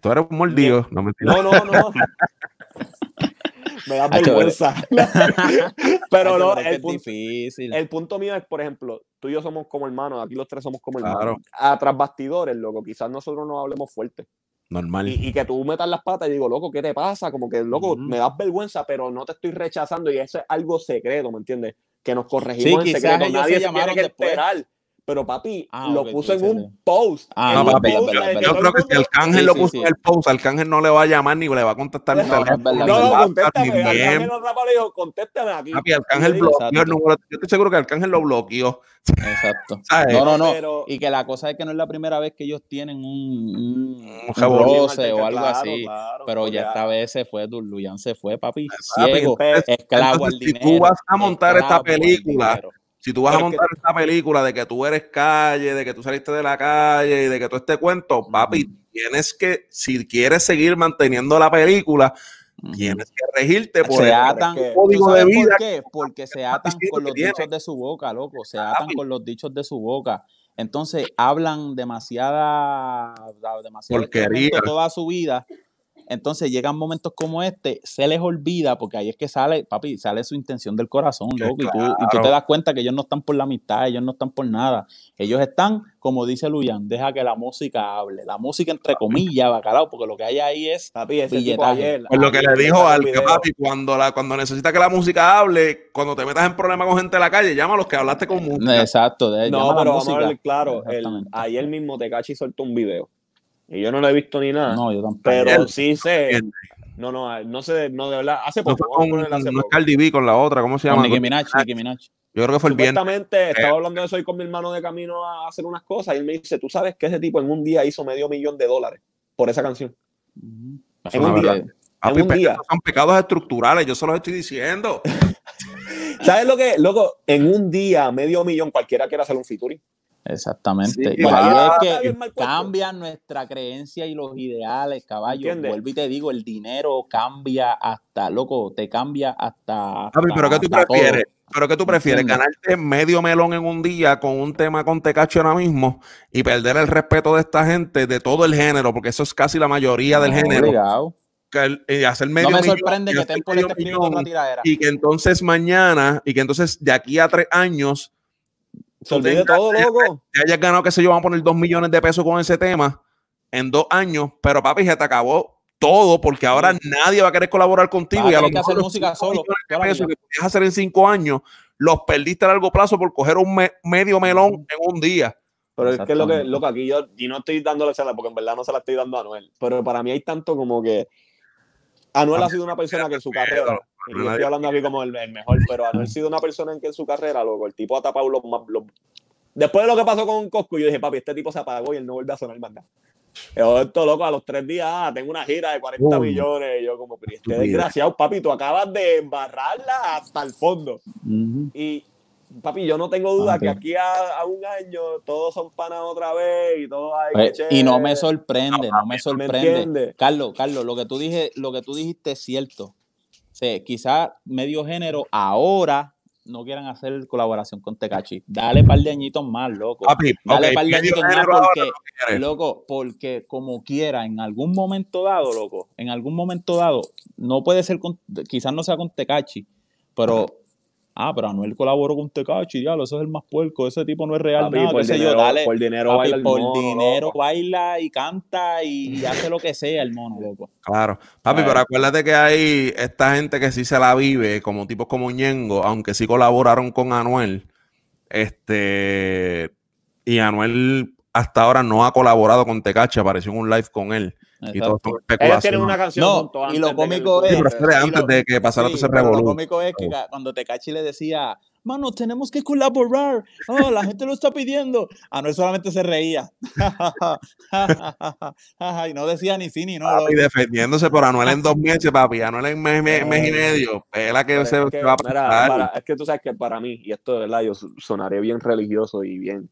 Tú eres un mordido, no mentira.
No, no, no. me da vergüenza. pero no, el punto,
difícil.
el punto mío es, por ejemplo, tú y yo somos como hermanos, aquí los tres somos como hermanos.
Claro.
A tras bastidores, loco, quizás nosotros no hablemos fuerte.
Normal.
Y, y que tú metas las patas y digo, loco, ¿qué te pasa? Como que, loco, me das vergüenza, pero no te estoy rechazando y eso es algo secreto, ¿me entiendes? Que nos
Sí,
corregimos en
quizás
secreto. Nadie
se
se tiene que
después.
enterar. Pero papi,
Ah,
lo puso en un post.
Ah,
No, papi,
post
verdad,
Yo creo
el
que si Arcángel
Sí,
lo puso
sí.
en el post, Arcángel no le va a llamar ni le va a contestar el
No, no,
No, no, contéstame. Arcángel le dijo, contéstame aquí.
Papi, Arcángel bloqueó el número. Yo estoy seguro que Arcángel lo bloqueó.
Exacto.
¿Sabes?
No, no, no.
Pero-
Y que la cosa es que no es la primera vez que ellos tienen un, un, un roce o algo
Claro,
así.
claro,
Pero ya esta vez se fue, Luyan se fue, papi, ciego, esclavo al
entonces, si
dinero.
tú vas a montar esta película,
dinero.
Si tú vas a
que-
montar esta película de que tú eres calle, de que tú saliste de la calle y de que tú este cuento, papi, tienes que, si quieres seguir manteniendo la película, tienes que regirte por
se
el
atan, ¿tú
código de vida.
¿Por qué? Porque se atan con los dichos de su boca, loco. Se atan con los dichos de su boca. Entonces hablan demasiada, demasiado
Porquería.
toda su vida. Entonces llegan momentos como este, se les olvida, porque ahí es que sale, papi, sale su intención del corazón, loco. Y, tú, y tú te das cuenta que ellos no están por la amistad, ellos no están por nada. Ellos están, como dice Luyan, deja que la música hable. La música, entre comillas, bacalao, porque lo que hay ahí es
Papi, ese tipo ayer.
Pues lo que le dijo al que papi, cuando, la, cuando necesita que la música hable, cuando te metas en problemas con gente de la calle, llama a los que hablaste con música.
Exacto, de,
No, pero vamos a ver claro. el- ayer mismo Tecachi soltó un video. Y yo no lo he visto ni nada.
No, yo tampoco.
pero sí sé. No, no, no sé, no de verdad. Hace
No
poco. a
con,
hace
no es
poco.
Cardi B con la otra, ¿cómo se llama?
Nicki Minaj, Nicki Minaj.
Yo creo que fue el viernes.
Supuestamente estaba hablando de eso hoy con mi hermano de camino a hacer unas cosas y él me dice, tú sabes que ese tipo en un día hizo medio millón de dólares por esa canción.
Ujú.
Eso
En
no
un
es
día.
verdad. Papi,
en un día.
son pecados estructurales, yo se los estoy diciendo.
¿Sabes lo que, loco? En un día, medio millón, cualquiera quiere hacer un featuring.
Exactamente.
Sí,
y ahí
claro.
es que cambia nuestra creencia y los ideales, caballo.
¿Entiendes?
Vuelvo y te digo, el dinero cambia hasta, loco, te cambia hasta.
Pero ¿qué tú
todo.
prefieres? ¿Pero qué tú prefieres? ¿Ganarte medio melón en un día con un tema con Tecacho ahora mismo y perder el respeto de esta gente, de todo el género, porque eso es casi la mayoría del
No,
género,
obligado.
que el- y hacer medio
No me sorprende que escribiendo
millón,
otra tiradera.
y que entonces mañana, y que entonces de aquí a tres años
Se olvide todo, loco.
te hayas ganado, qué sé yo, van a poner dos millones de pesos con ese tema en dos años, pero papi, se te acabó todo porque ahora nadie va a querer colaborar contigo y a lo
que hacer
mejor los
música solo,
pesos que podías hacer en cinco años, los perdiste a largo plazo por coger un me- medio melón en un día.
Pero es que lo que, loco, aquí yo, y no estoy dándole cena porque en verdad no se la estoy dando a Anuel, pero para mí hay tanto como que Anuel ha sido una persona que en su carrera, yo estoy hablando aquí como el, el mejor, pero Anuel ha sido una persona en que en su carrera, loco, el tipo ha tapado los más... los- Después de lo que pasó con Cosco, yo dije, papi, este tipo se apagó y él no vuelve a sonar más nada. Yo, esto, loco, a los tres días, ah, tengo una gira de 40
Uy.
millones. Y yo, como, pero este desgraciado, papi, tú acabas de embarrarla hasta el fondo.
Ujú.
Y, papi, yo no tengo duda
Ah,
que aquí a, a un año todos son panas otra vez y todo hay
Pues, y no me sorprende, no me
¿Me
sorprende.
entiendes?
Carlos, Carlos, lo que tú dije, lo que tú dijiste es cierto. O sea, quizás medio género ahora no quieran hacer colaboración con Tecachi. Dale par de añitos más, loco.
Papi,
Dale
ok,
par de añitos más porque,
no
loco, porque como quiera, en algún momento dado, loco, en algún momento dado, no puede ser con, quizás no sea con Tecachi, pero ah, pero Anuel colaboró con Tecachi, diablo, eso es el más puerco, ese tipo no es real,
Papi,
nada,
por
qué
dinero,
yo, dale.
por dinero
Papi,
baila el
por
mono,
dinero
loco.
baila y canta y, y hace lo que sea el mono, loco.
Claro. Papi, pero acuérdate que hay esta gente que sí se la vive, como tipos como Ñengo, aunque sí colaboraron con Anuel. Este. Y Anuel hasta ahora no ha colaborado con Tecachi, apareció en un live con él. Y todo
Exacto.
son
Ellos tienen una canción
No,
juntos
y
antes
lo
de que
cómico
él
Sí,
es-
de
y
antes
lo-
de que pasara todo
Sí,
ese
lo cómico es que cuando Tecachi le decía, mano, tenemos que colaborar, oh, la gente lo está pidiendo, Anuel solamente se reía. y no decía ni sí ni no.
Papi, defendiéndose por Anuel en dos meses, papi. Anuel en mes, mes- mes y medio. Pela que
Pero
se,
es que,
se va a
mira,
pasar.
para- es que tú sabes que para mí, y esto de verdad, yo sonaré bien religioso y bien,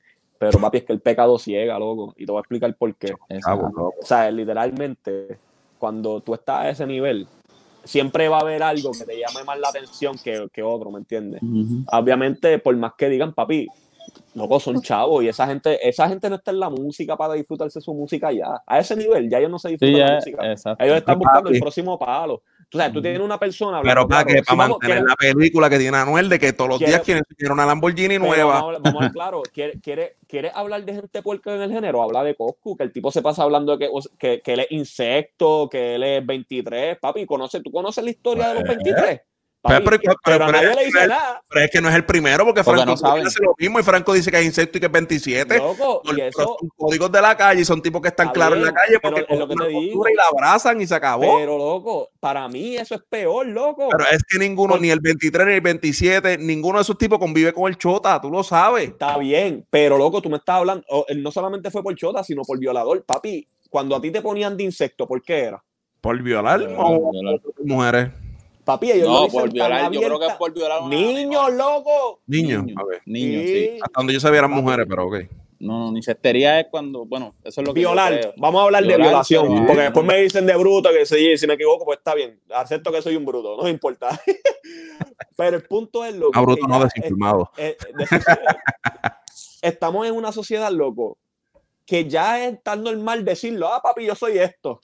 pero papi, es que el pecado ciega, loco, y te voy a explicar por qué.
Chavo,
Exacto.
loco.
O sea, literalmente, cuando tú estás a ese nivel, siempre va a haber algo que te llame más la atención que, que otro, ¿me entiendes? Obviamente, por más que digan, papi, loco, son chavos y esa gente, esa gente no está en la música para disfrutarse su música ya. A ese nivel, ya ellos no se
Sí,
disfrutan la
ya,
música.
exacto.
Ellos están
Papi.
buscando el próximo palo. Tú sabes, tú tienes una persona.
Pero para
claro,
que
si
para
vamos-
mantener
quiere-
la película que tiene Anuel de que todos los
quiere-
días quiere quiere una Lamborghini nueva.
Vamos, a- vamos a ver claro, ¿quiere, quiere, quiere hablar de gente puerca en el género? Habla de Coscu, que el tipo se pasa hablando de que, que, que él es insecto, que él es 23. Papi, ¿conoce, ¿tú conoces la historia de los 23?
Pero- pero-
pero,
pero-
a
pero-
nadie le dice
pero-
nada.
Pero es que no es el primero, porque
Porque
Franco
no
hace lo mismo y Franco dice que es insecto y que es 27.
Loco,
Pero
y eso,
son códigos de la calle y son tipos que están
Está
claros en la calle porque
es lo que
cogen
te
una
digo.
postura y la abrazan y se acabó.
pero loco, para mí eso es peor, loco.
Pero es que ninguno, ni el 23 ni el 27, ninguno de esos tipos convive con el chota, tú lo sabes.
Está bien, pero loco, tú me estás hablando, él no solamente fue por chota, sino por violador. Papi, cuando a ti te ponían de insecto, ¿por qué era?
Por violar
Por
o
violar.
mujeres.
Papi, ellos lo
No,
dicen
por
tan
violar, yo creo que es por violar
Niños, loco.
Niños.
Niño.
a ver.
Niños,
Sí.
sí.
Hasta donde yo sabía eran mujeres, pero ok.
No, no, ni cestería es cuando, bueno, eso es lo que yo
Violar.
creo.
Vamos a hablar de violación. Porque después me dicen de bruto que sí, si me equivoco, pues está bien. Acepto que soy un bruto, no me importa. pero el punto es, loco.
A bruto
que
no desinformado.
es- eh, de- estamos en una sociedad, loco, que ya es tan normal decirlo, ah, papi, yo soy esto.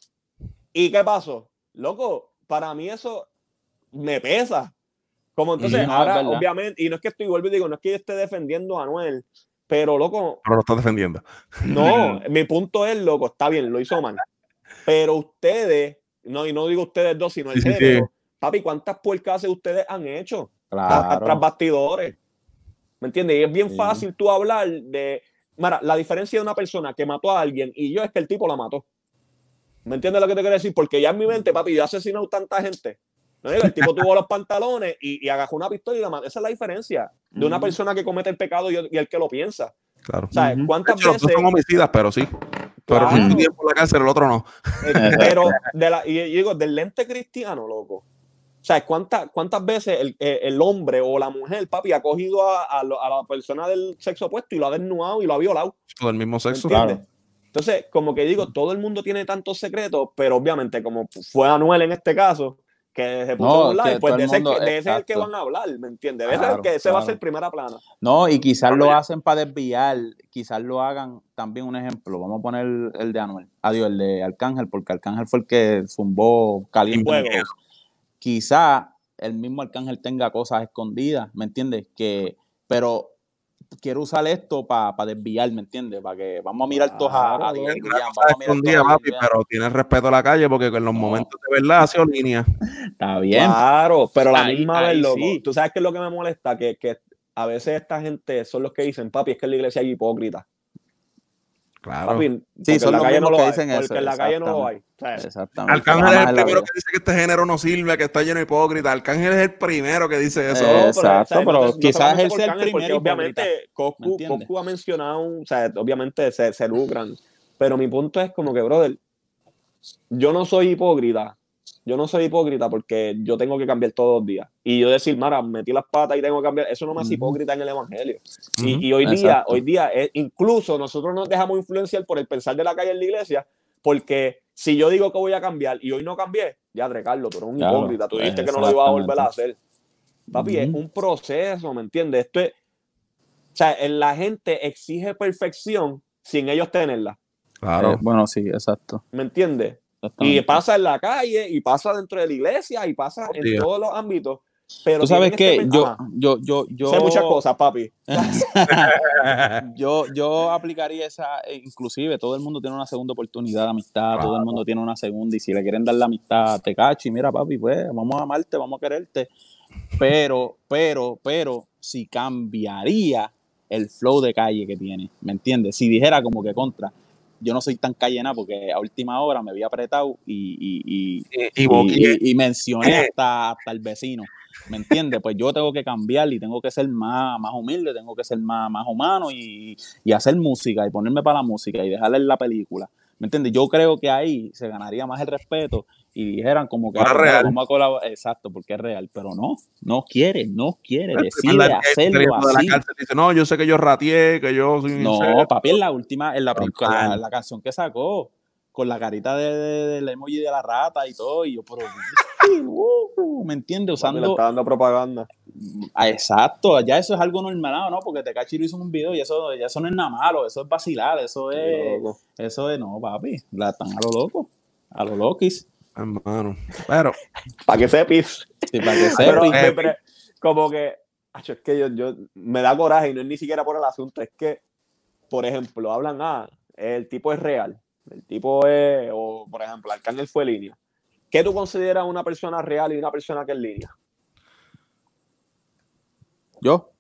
¿Y qué pasó? Loco, para mí eso me pesa. Como entonces,
no,
ahora, obviamente, y no es que estoy, vuelvo y digo, no es que yo esté defendiendo a Anuel, pero loco,
Pero lo estás defendiendo.
no, mi punto es, loco, está bien, lo hizo mal. Pero ustedes, no, y no digo ustedes dos, sino el
Sí,
género, papi, ¿cuántas puercas ustedes han hecho?
Claro.
tras bastidores. ¿Me entiendes? Y es bien
Sí.
fácil tú hablar de. Mira, la diferencia de una persona que mató a alguien y yo es que el tipo la mató. ¿Me entiendes lo que te quiero decir? Porque ya en mi mente, papi, yo he asesinado tanta gente. No digo, el tipo tuvo los pantalones y, y agarró una pistola y la mató. Esa es la diferencia de una persona que comete el pecado y, y el que lo piensa.
Claro.
¿Sabes? ¿Cuántas
hecho,
veces?
son homicidas, pero sí. Pero
Claro.
un tiempo en la cárcel, el otro no.
Eh, pero de la, y digo, del lente cristiano, loco. O sea, ¿cuántas, cuántas veces el, eh, el hombre o la mujer, papi, ha cogido a, a la persona del sexo opuesto y lo ha desnudado y lo ha violado?
Todo el mismo
¿me
sexo.
entiendes? Entonces, como que digo, todo el mundo tiene tantos secretos, pero obviamente, como fue Anuel en este caso, que se puso
No,
a un lado,
que
pues de
el
ese,
mundo-
de ese es el que van a hablar, ¿me entiendes? Ese, es el
Claro,
que, ese va a
claro.
ser primera plana.
No, y quizás lo hacen para desviar, quizás lo hagan también un ejemplo. Vamos a poner el, el de Anuel, adiós, el de Arcángel, porque Arcángel fue el que zumbó caliente.
Fuego.
la cosa. Quizá el mismo Arcángel tenga cosas escondidas, ¿me entiendes? Que, pero quiero usar esto para desviar, ¿me entiendes? Para que vamos a mirar todos a, a y vamos a
escondida,
todos a
papi,
William.
pero tienes respeto a la calle porque en los
No.
momentos de verdad ha sido línea.
Está bien.
Claro, pero a la
Ahí-
misma vez, loco,
sí.
tú sabes qué es lo que me molesta, que, que a veces esta gente son los que dicen, papi, es que la iglesia hay hipócritas.
Claro.
Papi,
Sí,
porque
son
en la
los
calle
mismos
no lo
que
hay,
dicen
porque
eso,
en la calle no lo hay. O sea,
Exactamente.
Arcángel es el primero que dice que este género no sirve, que está lleno de hipócritas. Arcángel es el primero que dice eso.
Eh,
No, pero,
Exacto,
o sea,
pero
no no
quizás
solamente
él sea el
porque
primero
Obviamente. Coscu ha mencionado, o sea, obviamente se, se lucran. Pero mi punto es como que, brother, yo no soy hipócrita. Yo no soy hipócrita porque yo tengo que cambiar todos los días. Y yo decir, Mara, metí las patas y tengo que cambiar, eso no me hace hipócrita en el evangelio.
Ujú.
Y, y hoy día, hoy día, eh, incluso nosotros nos dejamos influenciar por el pensar de la calle en la iglesia, porque si yo digo que voy a cambiar y hoy no cambié, ya, Carlos, tú eres un
Claro,
hipócrita, tú dijiste que no lo ibas a volver a hacer. Papi, es
Ujú.
un proceso, ¿me entiendes? Esto es, o sea, en la gente exige perfección sin ellos tenerla,
Claro.
Eh, bueno, sí, exacto.
¿me entiendes? Y pasa en la calle, y pasa dentro de la iglesia, y pasa en todos los ámbitos. Pero
Tú sabes
tienen
que
este-
yo, yo, yo, yo,
sé muchas cosas, papi.
yo, yo aplicaría esa, eh, inclusive todo el mundo tiene una segunda oportunidad de amistad, todo el mundo tiene una segunda, y si le quieren dar la amistad, te cacho y mira, papi, pues vamos a amarte, vamos a quererte. Pero, pero, pero, si cambiaría el flow de calle que tiene, ¿me entiendes? Si dijera como que contra, yo no soy tan callena porque a última hora me había apretado y, y, y,
Y,
mencioné hasta, hasta el vecino. ¿Me entiendes? Pues yo tengo que cambiar y tengo que ser más, más humilde, tengo que ser más, más humano y, y hacer música y ponerme para la música y dejarle la película. ¿Me entiendes? Yo creo que ahí se ganaría más el respeto y dijeran como que
Ahora
"Ah, pues,
real.
vamos a colaborar. Exacto, porque es real, pero no, no quiere, no quiere,
el
decide hacerlo
de
así.
cárcel dice, no, yo sé que yo rateé, que yo soy un
No,
insecto".
papi, en la última, en la, la,
Normal.
la canción que sacó, con la carita de, de- del emoji de la rata y todo, y yo, pero, uh, ¿me entiendes?
Papi, le
Usando,
está dando propaganda.
Ah, exacto, ya eso es algo normalado, ¿no? Porque Tekashi hizo un video y eso, ya eso no es nada malo, eso es vacilar, eso es,
Loco.
eso es, no, papi, la están a lo loco, a lo loquis.
Hermano. Pero,
Para que sepis.
Sí, para que
Pero,
sepa.
eh,
pero, como que, acho, es que yo, yo me da coraje y no es ni siquiera por el asunto, es que, por ejemplo, hablan, ah, el tipo es real, el tipo es, o por ejemplo, Arcángel fue línea. ¿Qué tú consideras una persona real y una persona que es línea?
Yo,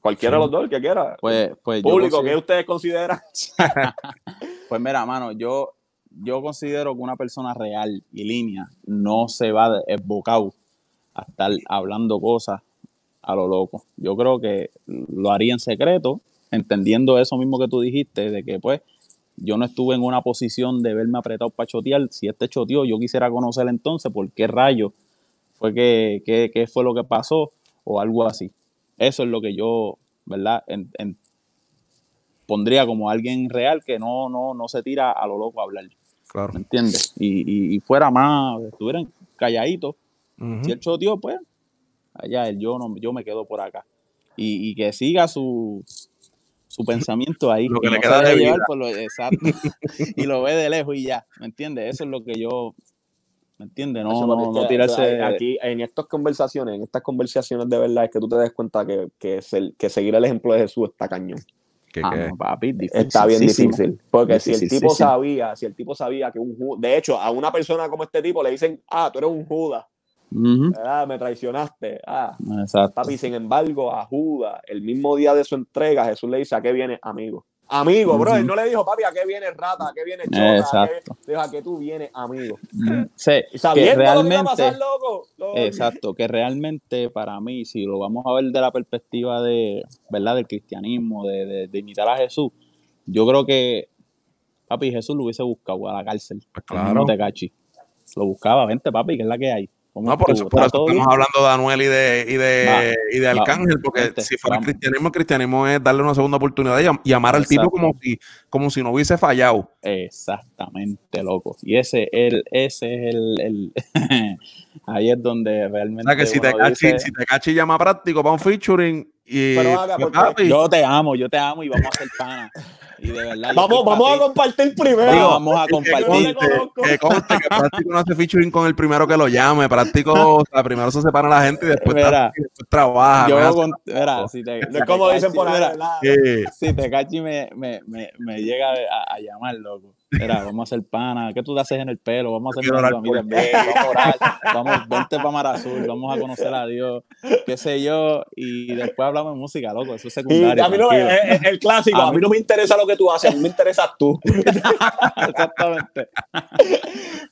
Cualquiera de los dos, el que quiera.
pues, pues yo
Público,
considero-
¿qué ustedes consideran?
Pues mira, mano, yo, yo considero que una persona real y línea no se va desbocado a estar hablando cosas a lo loco. Yo creo que lo haría en secreto, entendiendo eso mismo que tú dijiste, de que pues yo no estuve en una posición de verme apretado para chotear. Si este choteó, yo quisiera conocer entonces por qué rayo fue que, que- qué fue lo que pasó o algo así. Eso es lo que yo, ¿verdad? Pondría como alguien real que no, no, no se tira a lo loco a hablar,
claro.
¿me entiendes? Y, y, y fuera más, estuvieran calladitos.
Ujú.
Si él choteó, pues, allá él, yo, no, yo me quedo por acá. Y, y que siga su, su pensamiento ahí.
Lo que le
no
queda
se
de vida.
llevar por lo exacto. y lo ve de lejos y ya, ¿me entiendes? Eso es lo que yo, ¿me entiendes? No,
Eso,
no, tirarse...
Aquí, en estas conversaciones, en estas conversaciones de verdad, es que tú te des cuenta que, que, ser- que seguir el ejemplo de Jesús está cañón.
Que-
Ah,
que-
no, papi, difícil,
Está bien difícil. Porque si el tipo sabía, si el tipo sabía que un de hecho, a una persona como este tipo le dicen, ah, tú eres un Judas, ah, me traicionaste, ah,
Exacto.
papi, sin embargo, a Judas, el mismo día de su entrega, Jesús le dice, ¿a qué viene, amigo? Amigo, bro,
Ujú.
él no le dijo, papi, ¿a qué viene rata? ¿A qué viene chota? ¿A qué-
Exacto.
Dijo, ¿a qué tú vienes, amigo?
Mm, sí, que
sabiendo lo que iba a
realmente...
pasar, loco. loco.
Exacto, que realmente para mí, si lo vamos a ver de la perspectiva de, ¿verdad? Del cristianismo, de, de- de imitar a Jesús, yo creo que, papi, Jesús lo hubiese buscado a la cárcel.
Pues
al mismo
claro.
Tecachi. Lo buscaba, vente, papi, que es la que hay. ¿Cómo
No, por eso, por
¿Está
eso
todo
estamos
bien?
hablando de Anuel y de, y de, y de Arcángel, porque
vente,
si fuera el
vamos.
cristianismo, el cristianismo es darle una segunda oportunidad y, am- y amar al tipo como si, como si no hubiese fallado.
Exactamente, loco. Y ese, el, ese es el, el ahí es donde
O
realmente
sea, que si te, cachi,
dice,
si te cachi llama práctico para un featuring y
Pero haga,
yo te amo, yo te amo y vamos a hacer pana. Y de verdad, yo
Vamos, vamos a
ti.
compartir primero.
Digo, vamos a compartir.
que conste que práctico no hace featuring con el primero que lo llame, práctico, o sea, primero se separa la gente y después,
Mira,
tra- y después trabaja.
Yo,
no es
con, mira, si te, si
como dicen
cachi-
por ahí,
si te cachi me, me, me, me llega a, a llamar, loco. Mira, vamos a hacer pana. ¿Qué tú te haces en el pelo? Vamos a hacer
Quiero orar
a mí
por
también. Vamos a orar. Vamos, vente para Mar Azul. Vamos a conocer a Dios. Qué sé yo. Y después hablamos de música, loco. Eso es
Y
secundario.
a mí no es- es el clásico,
A
a mí
mí-
no me interesa lo que tú haces, a mí me interesas tú.
Exactamente.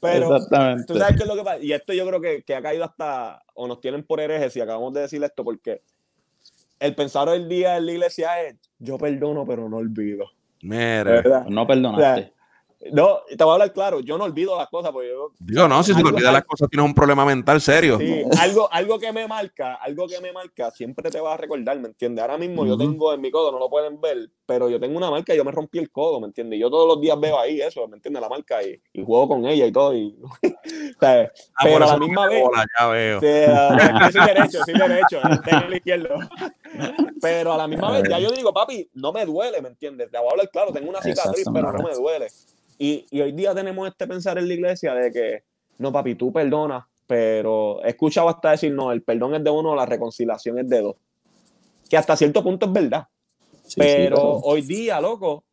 Pero
Exactamente.
tú sabes qué es lo que pasa. Y esto yo creo que, que ha caído hasta, o nos tienen por herejes si acabamos de decir esto, porque el pensar hoy día en la iglesia es, yo perdono, pero no olvido.
Mire,
¿Verdad?
No perdonaste.
No, te voy a hablar claro, yo no olvido las cosas, porque yo,
digo, no, si se te
Algo-
olvidan las cosas, tienes un problema mental serio.
Sí, algo, algo que me marca, algo que me marca, siempre te vas a recordar, ¿me entiendes? Ahora mismo yo tengo en mi codo, no lo pueden ver, pero yo tengo una marca y yo me rompí el codo, ¿me entiendes? Yo todos los días veo ahí eso, ¿me entiendes? La marca y, y juego con ella y todo. Y, o sea,
Ah,
pero a la misma vez,
bola, ya veo.
Sí, es que sí derecho, sí derecho, tengo el izquierdo. Pero a la misma vez, ya yo digo, papi, no me duele, ¿me entiendes? Te voy a hablar claro, tengo una cicatriz, pero no me duele. Y, y hoy día tenemos este pensar en la iglesia de que, no, papi, tú perdonas, pero he escuchado hasta decir, no, el perdón es de uno, la reconciliación es de dos. Que hasta cierto punto es verdad.
Sí, sí,
pero
pero-
hoy día, loco,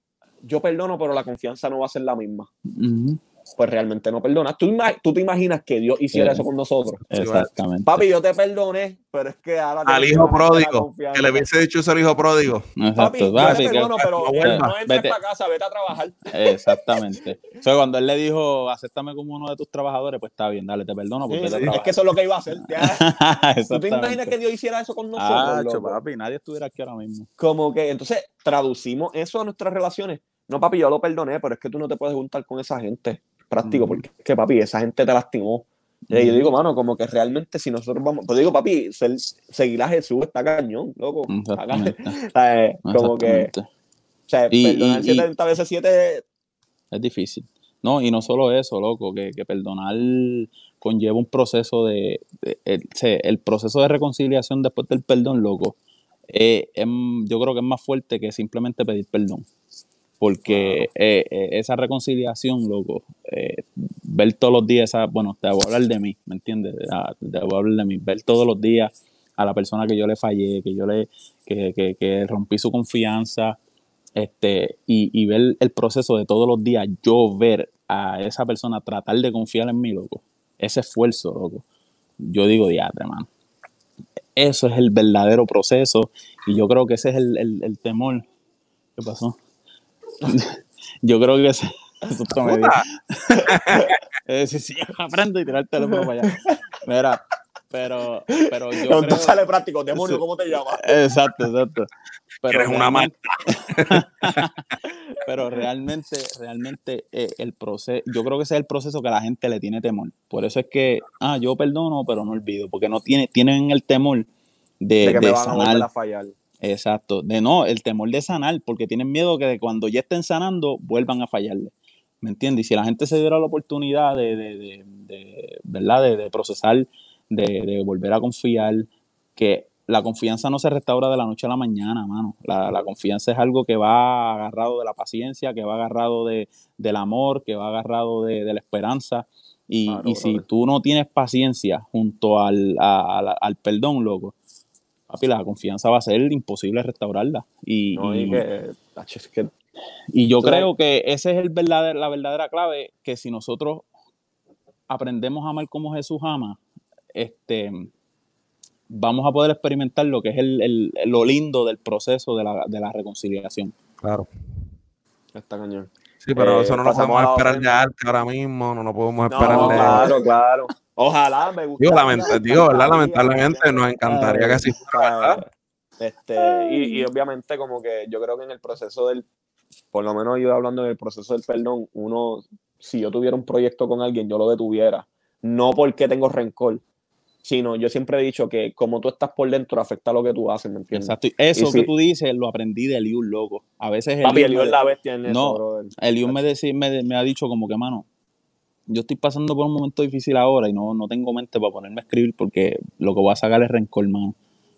yo perdono, pero la confianza no va a ser la misma.
Ujú.
Pues realmente no perdonas. ¿Tú, tú te imaginas que Dios hiciera
Sí.
eso con nosotros?
Exactamente.
Papi, yo te perdoné, pero es que ahora...
Al hijo pródigo, que le hubiese dicho ser hijo pródigo.
Exacto.
Papi, yo te
que-
perdono, pero
no
no,
vuelvas.
entres
Vete.
para casa, vete a trabajar.
Exactamente. O sea, cuando él le dijo, acéptame como uno de tus trabajadores, pues está bien, dale, te perdono porque
Sí,
te
sí, es que eso es lo que iba a hacer. ¿Tú te imaginas que Dios hiciera eso con nosotros?
Ah, papi, nadie estuviera aquí ahora mismo.
Como que, entonces, traducimos eso a nuestras relaciones. No, papi, yo lo perdoné, pero es que tú no te puedes juntar con esa gente. Práctico, porque es que, papi, esa gente te lastimó. Y yo digo, mano, como que realmente si nosotros vamos, pues digo, papi, seguir a Jesús está cañón, loco. Eh, como que, o sea,
Y-
perdonar
y-
70 veces 7
Es difícil. No, y no solo eso, loco, que, que perdonar conlleva un proceso de, de- el, proceso de reconciliación después del perdón, loco. eh, es- yo creo que es más fuerte que simplemente pedir perdón. Porque eh, eh, esa reconciliación, loco, eh, ver todos los días, esa, bueno, te voy a hablar de mí, ¿me entiendes? Ah, Te voy a hablar de mí, ver todos los días a la persona que yo le fallé, que yo le, que, que, que rompí su confianza, este, y, y ver el proceso de todos los días, yo ver a esa persona tratar de confiar en mí, loco, ese esfuerzo, loco, yo digo, diatre, man. Eso es el verdadero proceso y yo creo que ese es el, el- el temor. ¿Qué pasó? yo creo que ese... Eso está medio- Eh, sí, sí, aprende y tirar el teléfono para allá. Mira, pero, pero yo creo...
Sale práctico, demonio,
Sí.
¿cómo te llamas?
Exacto, exacto. Pero
Eres una
realmente- pero realmente, realmente eh, el proceso, yo creo que ese es el proceso que a la gente le tiene temor. Por eso es que, ah, yo perdono, pero no olvido, porque no tiene, tienen el temor de,
De que me
de
van a volver
sanar.
a fallar.
Exacto, de no, el temor de sanar, porque tienen miedo que de cuando ya estén sanando, vuelvan a fallarle. ¿Me entiendes? Y si la gente se diera la oportunidad de, de, de- de- ¿verdad? De, procesar, de, de volver a confiar, que la confianza no se restaura de la noche a la mañana, mano. La, la confianza es algo que va agarrado de la paciencia, que va agarrado de, del amor, que va agarrado de, de la esperanza. Y,
Claro,
y si tú no tienes paciencia junto al, a- a- al perdón, loco, papi, la confianza va a ser imposible restaurarla. Y,
No,
y-
y que, ach, es que
y yo creo que esa es el verdader- la verdadera clave, que si nosotros aprendemos a amar como Jesús ama, este, vamos a poder experimentar lo que es el, el- lo lindo del proceso de la, de la reconciliación.
Claro.
está cañón.
Sí, pero
Eh,
eso no lo podemos esperar ya Arca, ahora mismo, no lo podemos
No,
esperarle.
claro, claro. Ojalá me gustaría.
Digo, lament- digo, ¿verdad? Lamentablemente nos encantaría que así fuera, ¿verdad?
Este, y, y obviamente como que yo creo que en el proceso del, por lo menos yo hablando en el proceso del perdón, uno, si yo tuviera un proyecto con alguien, yo lo detuviera. No porque tengo rencor, sino yo siempre he dicho que como tú estás por dentro afecta lo que tú haces, ¿me entiendes?
Exacto. Eso
Y
que
si-
tú dices lo aprendí de Eliud, loco. A veces
Papi,
Eliud me-
es la bestia en eso,
No. Eliud me, deci- me, me ha dicho como que, mano, yo estoy pasando por un momento difícil ahora y no, no tengo mente para ponerme a escribir porque lo que voy a sacar es rencor, mano.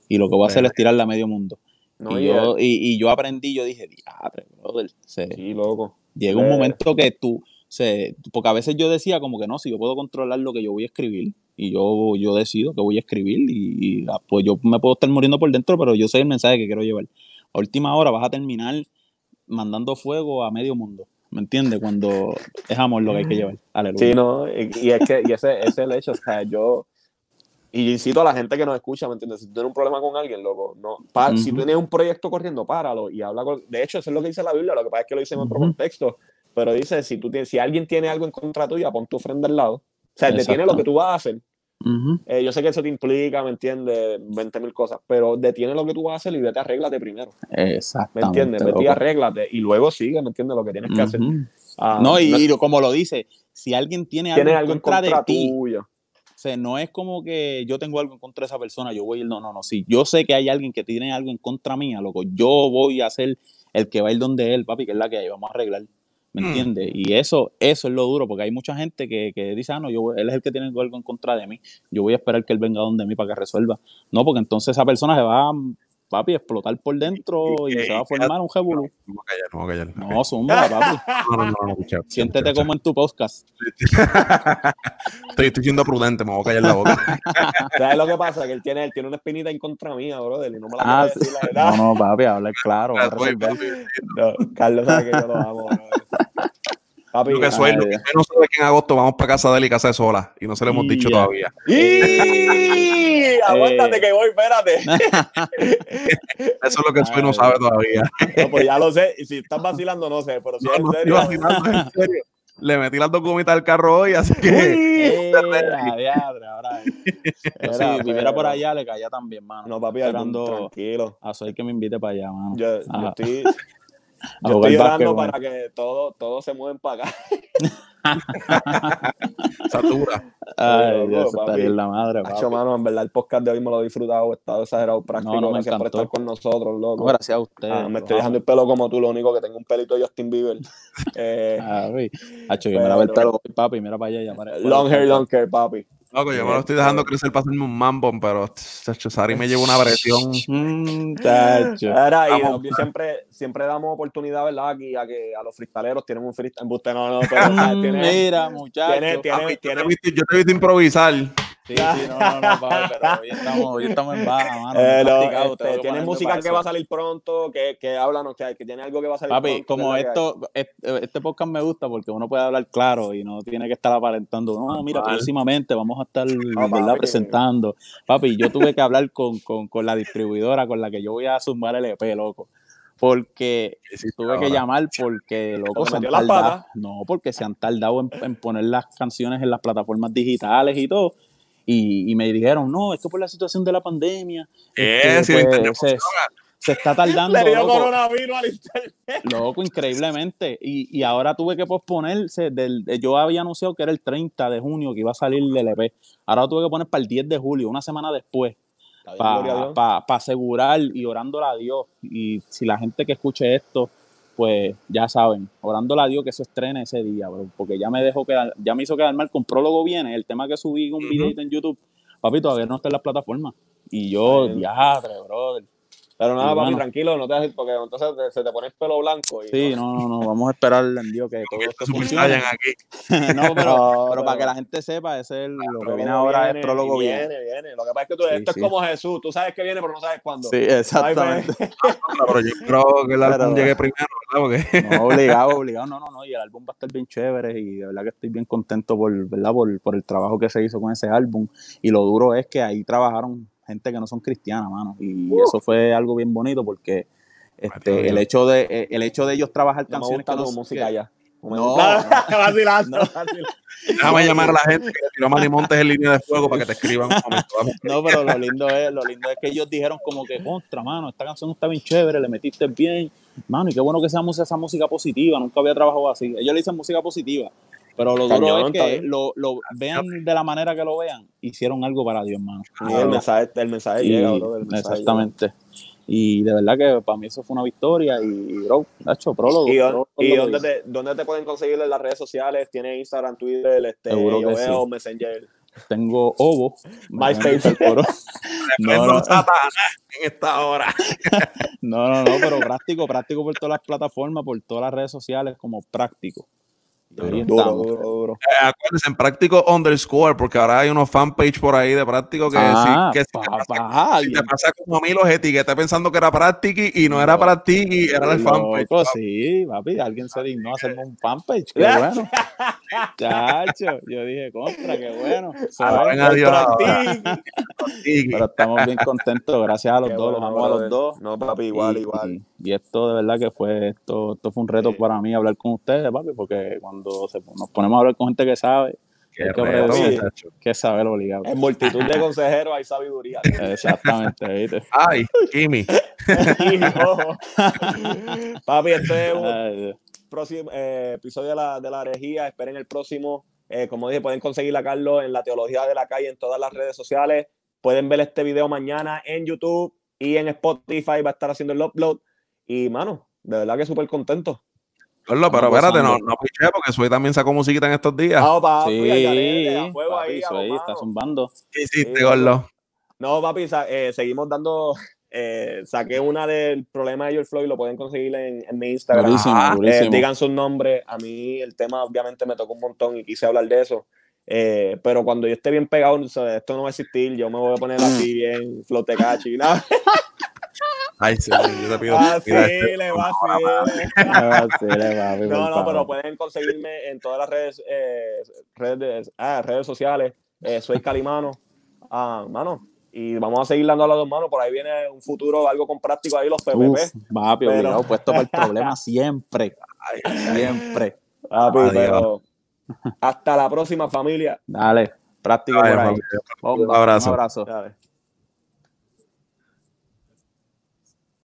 Y lo que voy a hacer es tirarle a medio mundo.
No,
y, yo, y, y yo aprendí, yo dije, diadre, brother, se-
sí, loco.
llega un
Eh.
momento que tú, se, porque a veces yo decía como que no, si yo puedo controlar lo que yo voy a escribir y yo, yo decido que voy a escribir y, y, ah, pues yo me puedo estar muriendo por dentro, pero yo sé el mensaje que quiero llevar. A última hora vas a terminar mandando fuego a medio mundo, ¿me entiendes? Cuando es amor lo que hay que llevar. Aleluya.
Sí, no, y, y es que y ese, ese es el hecho, o sea, yo y yo incito a la gente que nos escucha, ¿me entiendes? Si tú tienes un problema con alguien, loco, no, pa- si tú tienes un proyecto corriendo, páralo y habla con, de hecho, eso es lo que dice la Biblia, lo que pasa es que lo dice en otro contexto, pero dice, si tú tienes, si alguien tiene algo en contra tuya, pon tu ofrenda al lado, o sea, detiene
Exacto.
lo que tú vas a hacer. Eh, yo sé que eso te implica, ¿me entiendes? 20 mil cosas, pero detiene lo que tú vas a hacer y vete, arréglate primero, ¿me
Exactamente.
entiendes? Vete y arréglate y luego sigue, ¿me entiendes? Lo que tienes que hacer. Ah,
No, y, y como lo dice, si alguien tiene algo, en
algo en
contra,
contra
de ti,
tuyo.
O sea, no es como que yo tengo algo en contra de esa persona, yo voy a ir, no, no, no, sí, yo sé que hay alguien que tiene algo en contra mía, loco, yo voy a ser el que va a ir donde él, papi, que es la que hay, vamos a arreglar, ¿me
Mm.
entiendes? Y eso, eso es lo duro, porque hay mucha gente que, que dice, ah, no, yo, él es el que tiene algo en contra de mí, yo voy a esperar que él venga donde mí para que resuelva. No, porque entonces esa persona se va, papi, explotar por dentro y,
Y-
se va a formar un revolú.
Vamos a callar, vamos a callar.
No, zumba, papi,
No, no, no, no, escucha,
siéntete
escucha,
como en tu podcast.
Estoy, estoy siendo prudente, me voy a callar la boca.
¿Sabes lo que pasa? Que él tiene, él tiene una espinita en contra mía, brother, y no me la
Ah,
decir, la verdad.
No, no, papi, hablar claro, va a
Soy,
resolver.
papi.
No, Carlos sabe que yo lo amo. brother. Papi,
Lo que soy, lo que soy no sabe que en agosto vamos para casa de él y casa de sola. Y no se lo hemos dicho
Ya.
todavía.
¡Y! Aguántate
Eh.
que voy, espérate.
Eso es lo que soy no sabe todavía.
No, pues ya lo sé. Y si estás vacilando, no sé. Pero si
No,
es en serio.
estoy vacilando, en serio. Le metí las dos gomitas al carro hoy, así que.
Eh, a diadre, ahora. Si viviera por allá, le caía también, mano.
No, papi,
Esperando-
tranquilo.
A Soy que me invite para allá, mano.
Yo, yo
Ah,
estoy, yo estoy orando
básquetbol.
para que todos todo se mueven para acá.
Satura.
Ay, Dios, estaría en la madre, papi.
Hacho, mano, en verdad el podcast de hoy me lo he disfrutado, he estado exagerado práctico.
No, no, me
Gracias por estar con nosotros, loco.
No, gracias a usted.
Ah, me estoy dejando el pelo como tú, lo único que tengo un pelito de Justin Bieber. Eh,
Hacho, yo me la el pelo, papi, mira para allá. ya para-
long hair, long care, papi.
Loco, yo me lo estoy dejando crecer para hacerme un mambo, pero chacho, Sari me lleva una presión.
Tacho.
Era, y
Vamos.
siempre, siempre damos oportunidad, ¿verdad? Aquí a que a los freestaleros tienen un freestyle. No, no, pero o sea, tiene,
Mira, muchachos.
yo te he visto improvisar.
Sí, sí, no, no, no, papi, pero hoy estamos, hoy estamos en baja, mano.
eh, este,
tengo que
tiene
ponerme
música que va a salir pronto, que, que hablan, o sea, que tiene algo que va a salir
Papi,
pronto.
como esto, este, este podcast me gusta porque uno puede hablar claro y no tiene que estar aparentando, no, mira, próximamente vamos a estar presentando. Papi, yo tuve que hablar con, con, con la distribuidora con la que yo voy a zumbar el EP, loco. Porque
¿Qué hiciste
tuve que llamar porque, loco,
¿Te
se han tardado. No, porque se han tardado en, en poner las canciones en las plataformas digitales y todo. Y, y me dijeron, no, esto por la situación de la pandemia.
Eh,
este, pues, se, se está tardando.
Le dio
loco.
coronavirus al internet.
Loco, increíblemente. Y, y ahora tuve que posponerse. Del, yo había anunciado que era el 30 de junio que iba a salir el LP. Ahora lo tuve que poner para el 10 de julio, una semana después, para asegurar y orándole a Dios. Y si la gente que escuche esto, pues ya saben, orándole a Dios que eso estrene ese día, bro, porque ya me dejó quedar, ya me hizo quedar mal con prólogo viene, el tema que subí un
Ujú.
videito en YouTube, papi, todavía no está en las plataformas. Y yo, diadre, brother.
Pero nada, papi, tranquilo, no te hagas, porque entonces te- se te pone el pelo blanco. Y,
Sí, no, no, no, vamos a esperar en Dios que todo esto funcione.
Aquí.
no, pero, pero para que la gente sepa, ese es el- lo que viene ahora
viene,
es prólogo.
Viene, viene. Lo que pasa es que tú,
Sí,
esto
sí.
es como Jesús. Tú sabes que viene, pero no sabes cuándo.
Sí, exactamente.
Pero yo creo que el álbum
Pero-
llegue primero, ¿verdad? Porque
No, obligado, obligado. No, no, no. Y el álbum va a estar bien chévere y de verdad que estoy bien contento por, ¿verdad? Por, por el trabajo que se hizo con ese álbum. Y lo duro es que ahí trabajaron gente que no son cristianas, mano. Y
Uh.
eso fue algo bien bonito porque este, el, hecho de, eh, el hecho de ellos trabajar
No me
canciones
gusta
que no
tu música
que-
ya. me
No,
vacilando,
no.
vacilando.
déjame llamar a la gente que tiró Manimontes en línea de fuego para que te escriban un momento. Vamos.
No, pero lo lindo es, lo lindo es que ellos dijeron como que contra, mano, esta canción está bien chévere, le metiste bien, mano, y qué bueno que seamos esa música positiva, nunca había trabajado así. Ellos le dicen música positiva, pero lo duro
Cañón,
es que lo, lo vean de la manera que lo vean, hicieron algo para Dios, mano.
Sí, el mensaje, el mensaje
Y-
llega, bro. el mensaje
exactamente. Y de verdad que para mí eso fue una victoria y, bro, hecho prólogo.
¿Y,
prólogo
dónde- y dónde, te, dónde te pueden conseguir en las redes sociales? ¿Tienes Instagram, Twitter, este,
Seguro
yo
que
veo
sí.
Messenger?
Tengo Ovo.
MySpace.
No, no,
en esta hora.
No, no, no, pero práctico, práctico por todas las plataformas, por todas las redes sociales, como práctico.
Duro, duro, duro.
Eh, acuérdense, en práctico underscore, porque ahora hay unos fanpage por ahí de práctico que,
Ah,
sí, que si, te pasa, si te pasa como a mí los etiqueté pensando que era práctico y no era práctico era el fanpage.
Loco, sí, papi, alguien se dignó a hacerme un fanpage, qué bueno. Chacho, yo dije, contra, qué bueno. ¿sabes?
a. Tiki.
Pero estamos bien contentos, gracias a los
Qué
dos,
bueno,
los amo a los dos.
No, papi, igual,
y,
igual.
Y, y esto de verdad que fue, esto, esto fue un reto
Sí.
para mí hablar con ustedes, papi, porque cuando se- nos ponemos a hablar con gente que sabe,
Qué
hay que
reto,
aprender.
muchacho.
que saber obligado.
En multitud de consejeros hay sabiduría.
Exactamente, ¿viste?
Ay, Kimi.
Hijo. Papi, este es un
Ay,
próximo eh, episodio de la, de la herejía. Esperen el próximo. Eh, como dije, pueden conseguir a Carlos en la Teología de la Calle en todas las redes sociales. Pueden ver este video mañana en YouTube y en Spotify. Va a estar haciendo el upload. Y, mano, de verdad que súper contento.
Carlos, pero espérate, no, no piché porque Soy también sacó musiquita en estos días.
Ah, papi,
Sí,
a fuego
papi,
ahí,
ahí está zumbando.
¿Qué hiciste,
sí? No, papi, sa- eh, seguimos dando. eh, saqué una del problema de George Floyd, lo pueden conseguir en, en mi Instagram.
Durísimo,
Ah,
Eh,
durísimo.
digan sus nombres. A mí el tema obviamente me tocó un montón y quise hablar de eso. Eh, pero cuando yo esté bien pegado, o sea, esto no va a existir. Yo me voy a poner así bien flotecachi. ¿no?
Ay, sí, yo te pido.
Ah, sí, le va,
No, no, pero pueden conseguirme en todas las redes, eh, redes, ah, redes sociales. Eh, soy Calimano. Ah, mano. Y vamos a seguir dando a las dos manos. Por ahí viene un futuro, algo con práctico ahí, los PPP.
Uf, papi,
Pero-
obligado, puesto para el problema siempre. Siempre.
Papi,
Adiós.
pero hasta la próxima familia.
Dale, práctico
Ay,
por ahí.
familia. Un abrazo.
Un abrazo.
Dale.